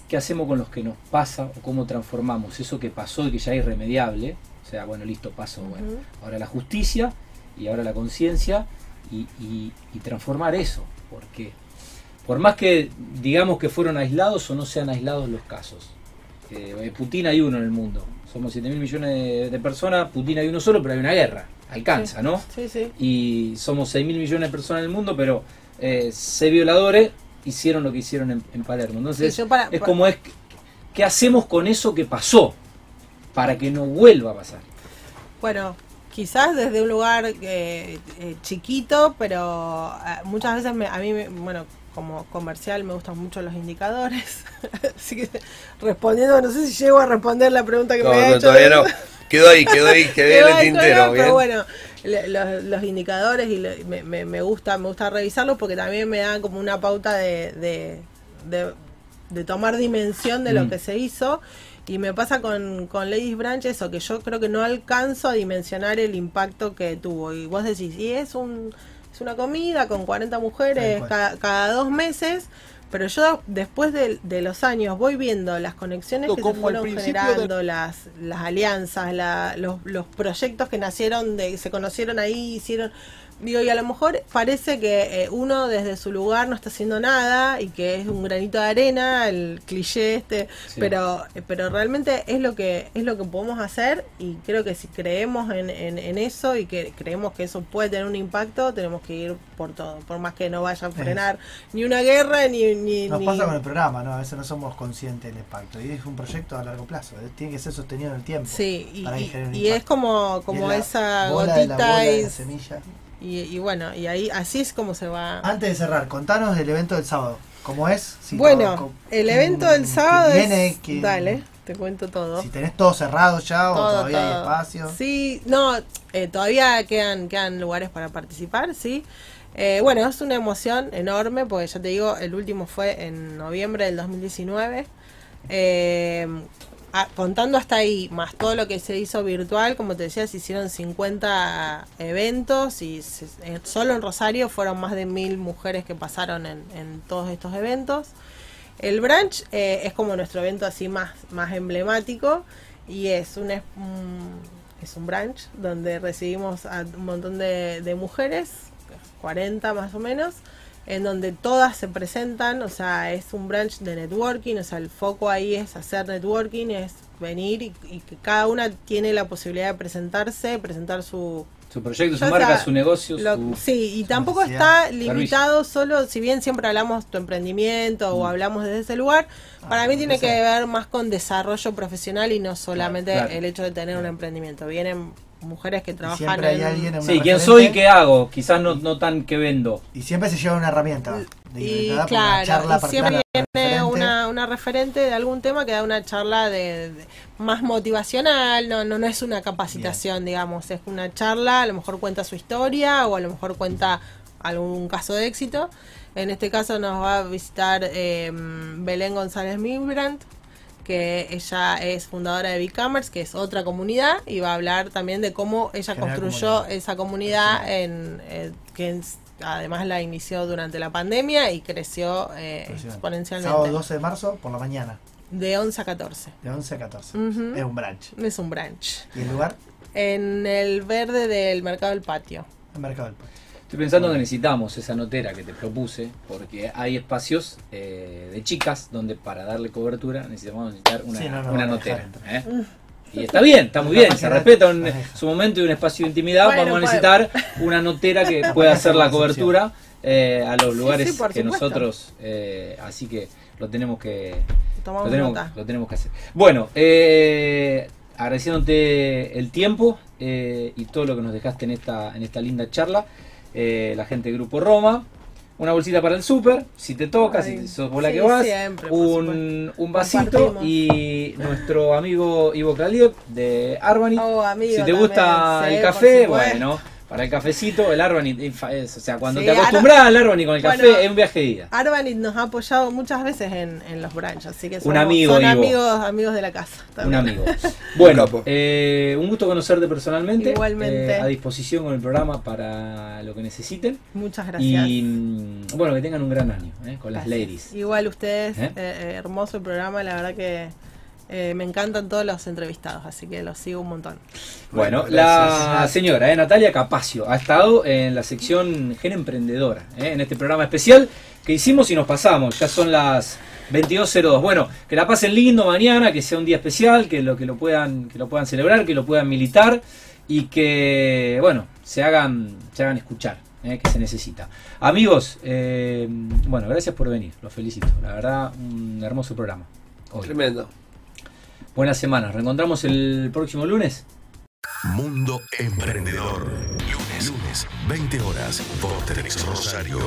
B: qué hacemos con los que nos pasa o cómo transformamos eso que pasó y que ya es irremediable. O sea, bueno, listo, pasó. Bueno, ahora la justicia y ahora la conciencia y, y- y transformar eso. Porque por más que digamos que fueron aislados o no sean aislados los casos. Eh, Putin hay uno en el mundo. Somos 7 mil millones de, de personas, Putin hay uno solo, pero hay una guerra. Alcanza,
E: Sí.
B: ¿no?
E: Sí, sí.
B: Y somos 6 mil millones de personas en el mundo, pero eh, seis violadores hicieron lo que hicieron en, en Palermo. Entonces,
E: Sí, yo para-
B: es
E: para-
B: como es, ¿qué hacemos con eso que pasó? Para que no vuelva a pasar.
E: Bueno, quizás desde un lugar eh, eh, chiquito, pero eh, muchas veces me- a mí, me- bueno, como comercial me gustan mucho los indicadores. Así que respondiendo, no sé si llego a responder la pregunta que
D: No,
E: me ha
D: no,
E: hecho.
D: todavía no. Quedó ahí, quedó ahí, quedó
E: Quedó
D: en el tintero.
E: Pero bueno, le- los, los indicadores y le- me, me- me gusta me gusta revisarlos porque también me dan como una pauta de, de, de- de tomar dimensión de lo
B: Mm.
E: que se hizo. Y me pasa con, con Ladies Branch eso, que yo creo que no alcanzo a dimensionar el impacto que tuvo. Y vos decís, y es, un, una comida con 40 mujeres cada, cada dos meses. Pero yo después de, de los años voy viendo las conexiones que se fueron generando, las, las alianzas, la- los, los proyectos que nacieron, de se conocieron ahí, hicieron... Digo, y a lo mejor parece que eh, uno desde su lugar no está haciendo nada y que es un granito de arena, el cliché este,
B: Sí.
E: pero eh, pero realmente es lo que es lo que podemos hacer y creo que si creemos en, en, en eso y que creemos que eso puede tener un impacto, tenemos que ir por todo, por más que no vaya a frenar ni una guerra ni... ni,
C: Nos
E: ni-
C: pasa con el programa, ¿no? A veces no somos conscientes del impacto. Y es un proyecto a largo plazo. Tiene que ser sostenido en el tiempo.
E: Sí, y,
C: para
E: y- y es
C: impacto.
E: como,
C: Y es
E: como
C: la
E: esa
C: bola de la
E: gotita
C: bola de la semilla.
E: Y, y bueno, y ahí así es como se va.
C: Antes de cerrar, contanos del evento del sábado. ¿Cómo es? Si
E: bueno,
C: todo-
E: el evento del sábado
C: viene,
E: es...
C: quién-
E: Dale, te cuento todo.
C: Si tenés todo cerrado ya o
E: Todo,
C: todavía hay
E: todo.
C: espacio.
E: Sí, no, eh, todavía quedan, quedan lugares para participar, sí. Eh, bueno, es una emoción enorme porque ya te digo, el último fue en noviembre del 2019. Eh, ah, contando hasta ahí, más todo lo que se hizo virtual, como te decía, se hicieron 50 eventos y se- eh, solo en Rosario fueron más de mil mujeres que pasaron en, en todos estos eventos. El brunch eh, es como nuestro evento así más, más emblemático y es un, es es un brunch donde recibimos a un montón de mujeres, 40 más o menos, en donde todas se presentan, o sea, es un brunch de networking, o sea, el foco ahí es hacer networking, es venir y, y que cada una tiene la posibilidad de presentarse, presentar su,
B: Su proyecto, su marca, su negocio,
E: lo-
B: su...
E: sí, y
C: su
E: tampoco está limitado solo, si bien siempre hablamos tu emprendimiento o hablamos desde ese lugar, para
C: Ah,
E: mí tiene que ver más con desarrollo profesional y no solamente
B: claro.
E: el hecho de tener un emprendimiento. Vienen mujeres que
C: Y
E: trabajan
C: siempre hay
E: en...
C: alguien en una
B: Sí, ¿quién soy y qué hago? Quizás no, no tan que vendo.
C: Y siempre se lleva una herramienta. de
E: Y claro,
C: charla
E: y siempre viene
C: referente.
E: una, una referente de algún tema que da una charla de, de- más motivacional, no, no, no es una capacitación, digamos, es una charla, a lo mejor cuenta su historia o a lo mejor cuenta algún caso de éxito. En este caso nos va a visitar eh, Belén González Milbrandt, que ella es fundadora de Becomers, que es otra comunidad, y va a hablar también de cómo ella construyó
C: comunidad.
E: esa comunidad, en, eh, que además la inició durante la pandemia y creció eh, exponencialmente.
C: Sábado 12 de marzo por la mañana,
E: De 11 a 14.
C: de 11 a 14.
E: Ujú.
C: Es un brunch.
E: Es un brunch.
C: ¿Y el lugar?
E: En el verde del mercado del patio.
C: El mercado del Pueblo.
B: Estoy pensando que necesitamos esa notera que te propuse, porque hay espacios eh, de chicas donde para darle cobertura necesitamos necesitar una,
C: Sí, no, no,
B: una notera. ¿eh? Y está bien, está muy bien, se respeta un- su momento y un espacio de intimidad.
E: Bueno,
B: Vamos a necesitar una notera que pueda hacer la cobertura eh, a los lugares
E: sí,
B: que nosotros, eh, así que lo tenemos que, lo tenemos,
E: nota.
B: lo tenemos que hacer. Bueno, eh, agradeciéndote el tiempo eh, y todo lo que nos dejaste en esta, en esta linda charla. Eh, la gente de Grupo Roma. Una bolsita para el súper, si te toca,
E: Ay,
B: si sos vos la
E: sí,
B: que vas.
E: siempre, por
B: un, un vasito y nuestro amigo Ivo Kraliev de Arbanit.
E: Oh, amigo,
B: si te gusta
E: también,
B: el
E: por
B: café, bueno, para el cafecito, el Arbanit, o sea, cuando
E: Sí,
B: te acostumbras al Arbanit con el
E: Bueno,
B: café, es un viaje de ida.
E: Arbanit nos ha apoyado muchas veces en, en los brunch, así que
B: Un amigo,
E: son amigos, amigos de la casa.
B: Un
E: también.
B: amigo. Bueno,
D: Un
B: eh, un gusto conocerte personalmente.
E: Igualmente.
B: eh, a disposición con el programa para lo que necesiten.
E: Muchas gracias.
B: Y mm, bueno, que tengan un gran año eh, con las ladies.
E: Igual ustedes,
B: eh,
E: eh, hermoso el programa, la verdad que eh, me encantan todos los entrevistados, así que los sigo un montón.
B: Bueno,
D: Bueno,
B: la señora eh, Natalia Capacio ha estado en la sección Gen Emprendedora, eh, en este programa especial que hicimos y nos pasamos. Ya son las 22.02. Bueno, que la pasen lindo mañana, que sea un día especial, que lo, que lo, puedan, que lo puedan celebrar, que lo puedan militar y que, bueno, se hagan, se hagan escuchar. eh, que se necesita. Amigos, eh, bueno, gracias por venir, los felicito. La verdad, un hermoso programa. Hoy.
D: Tremendo.
B: Buenas semanas, reencontramos el próximo lunes.
A: Mundo Emprendedor. Lunes, lunes, 20 horas, por Telex Rosario.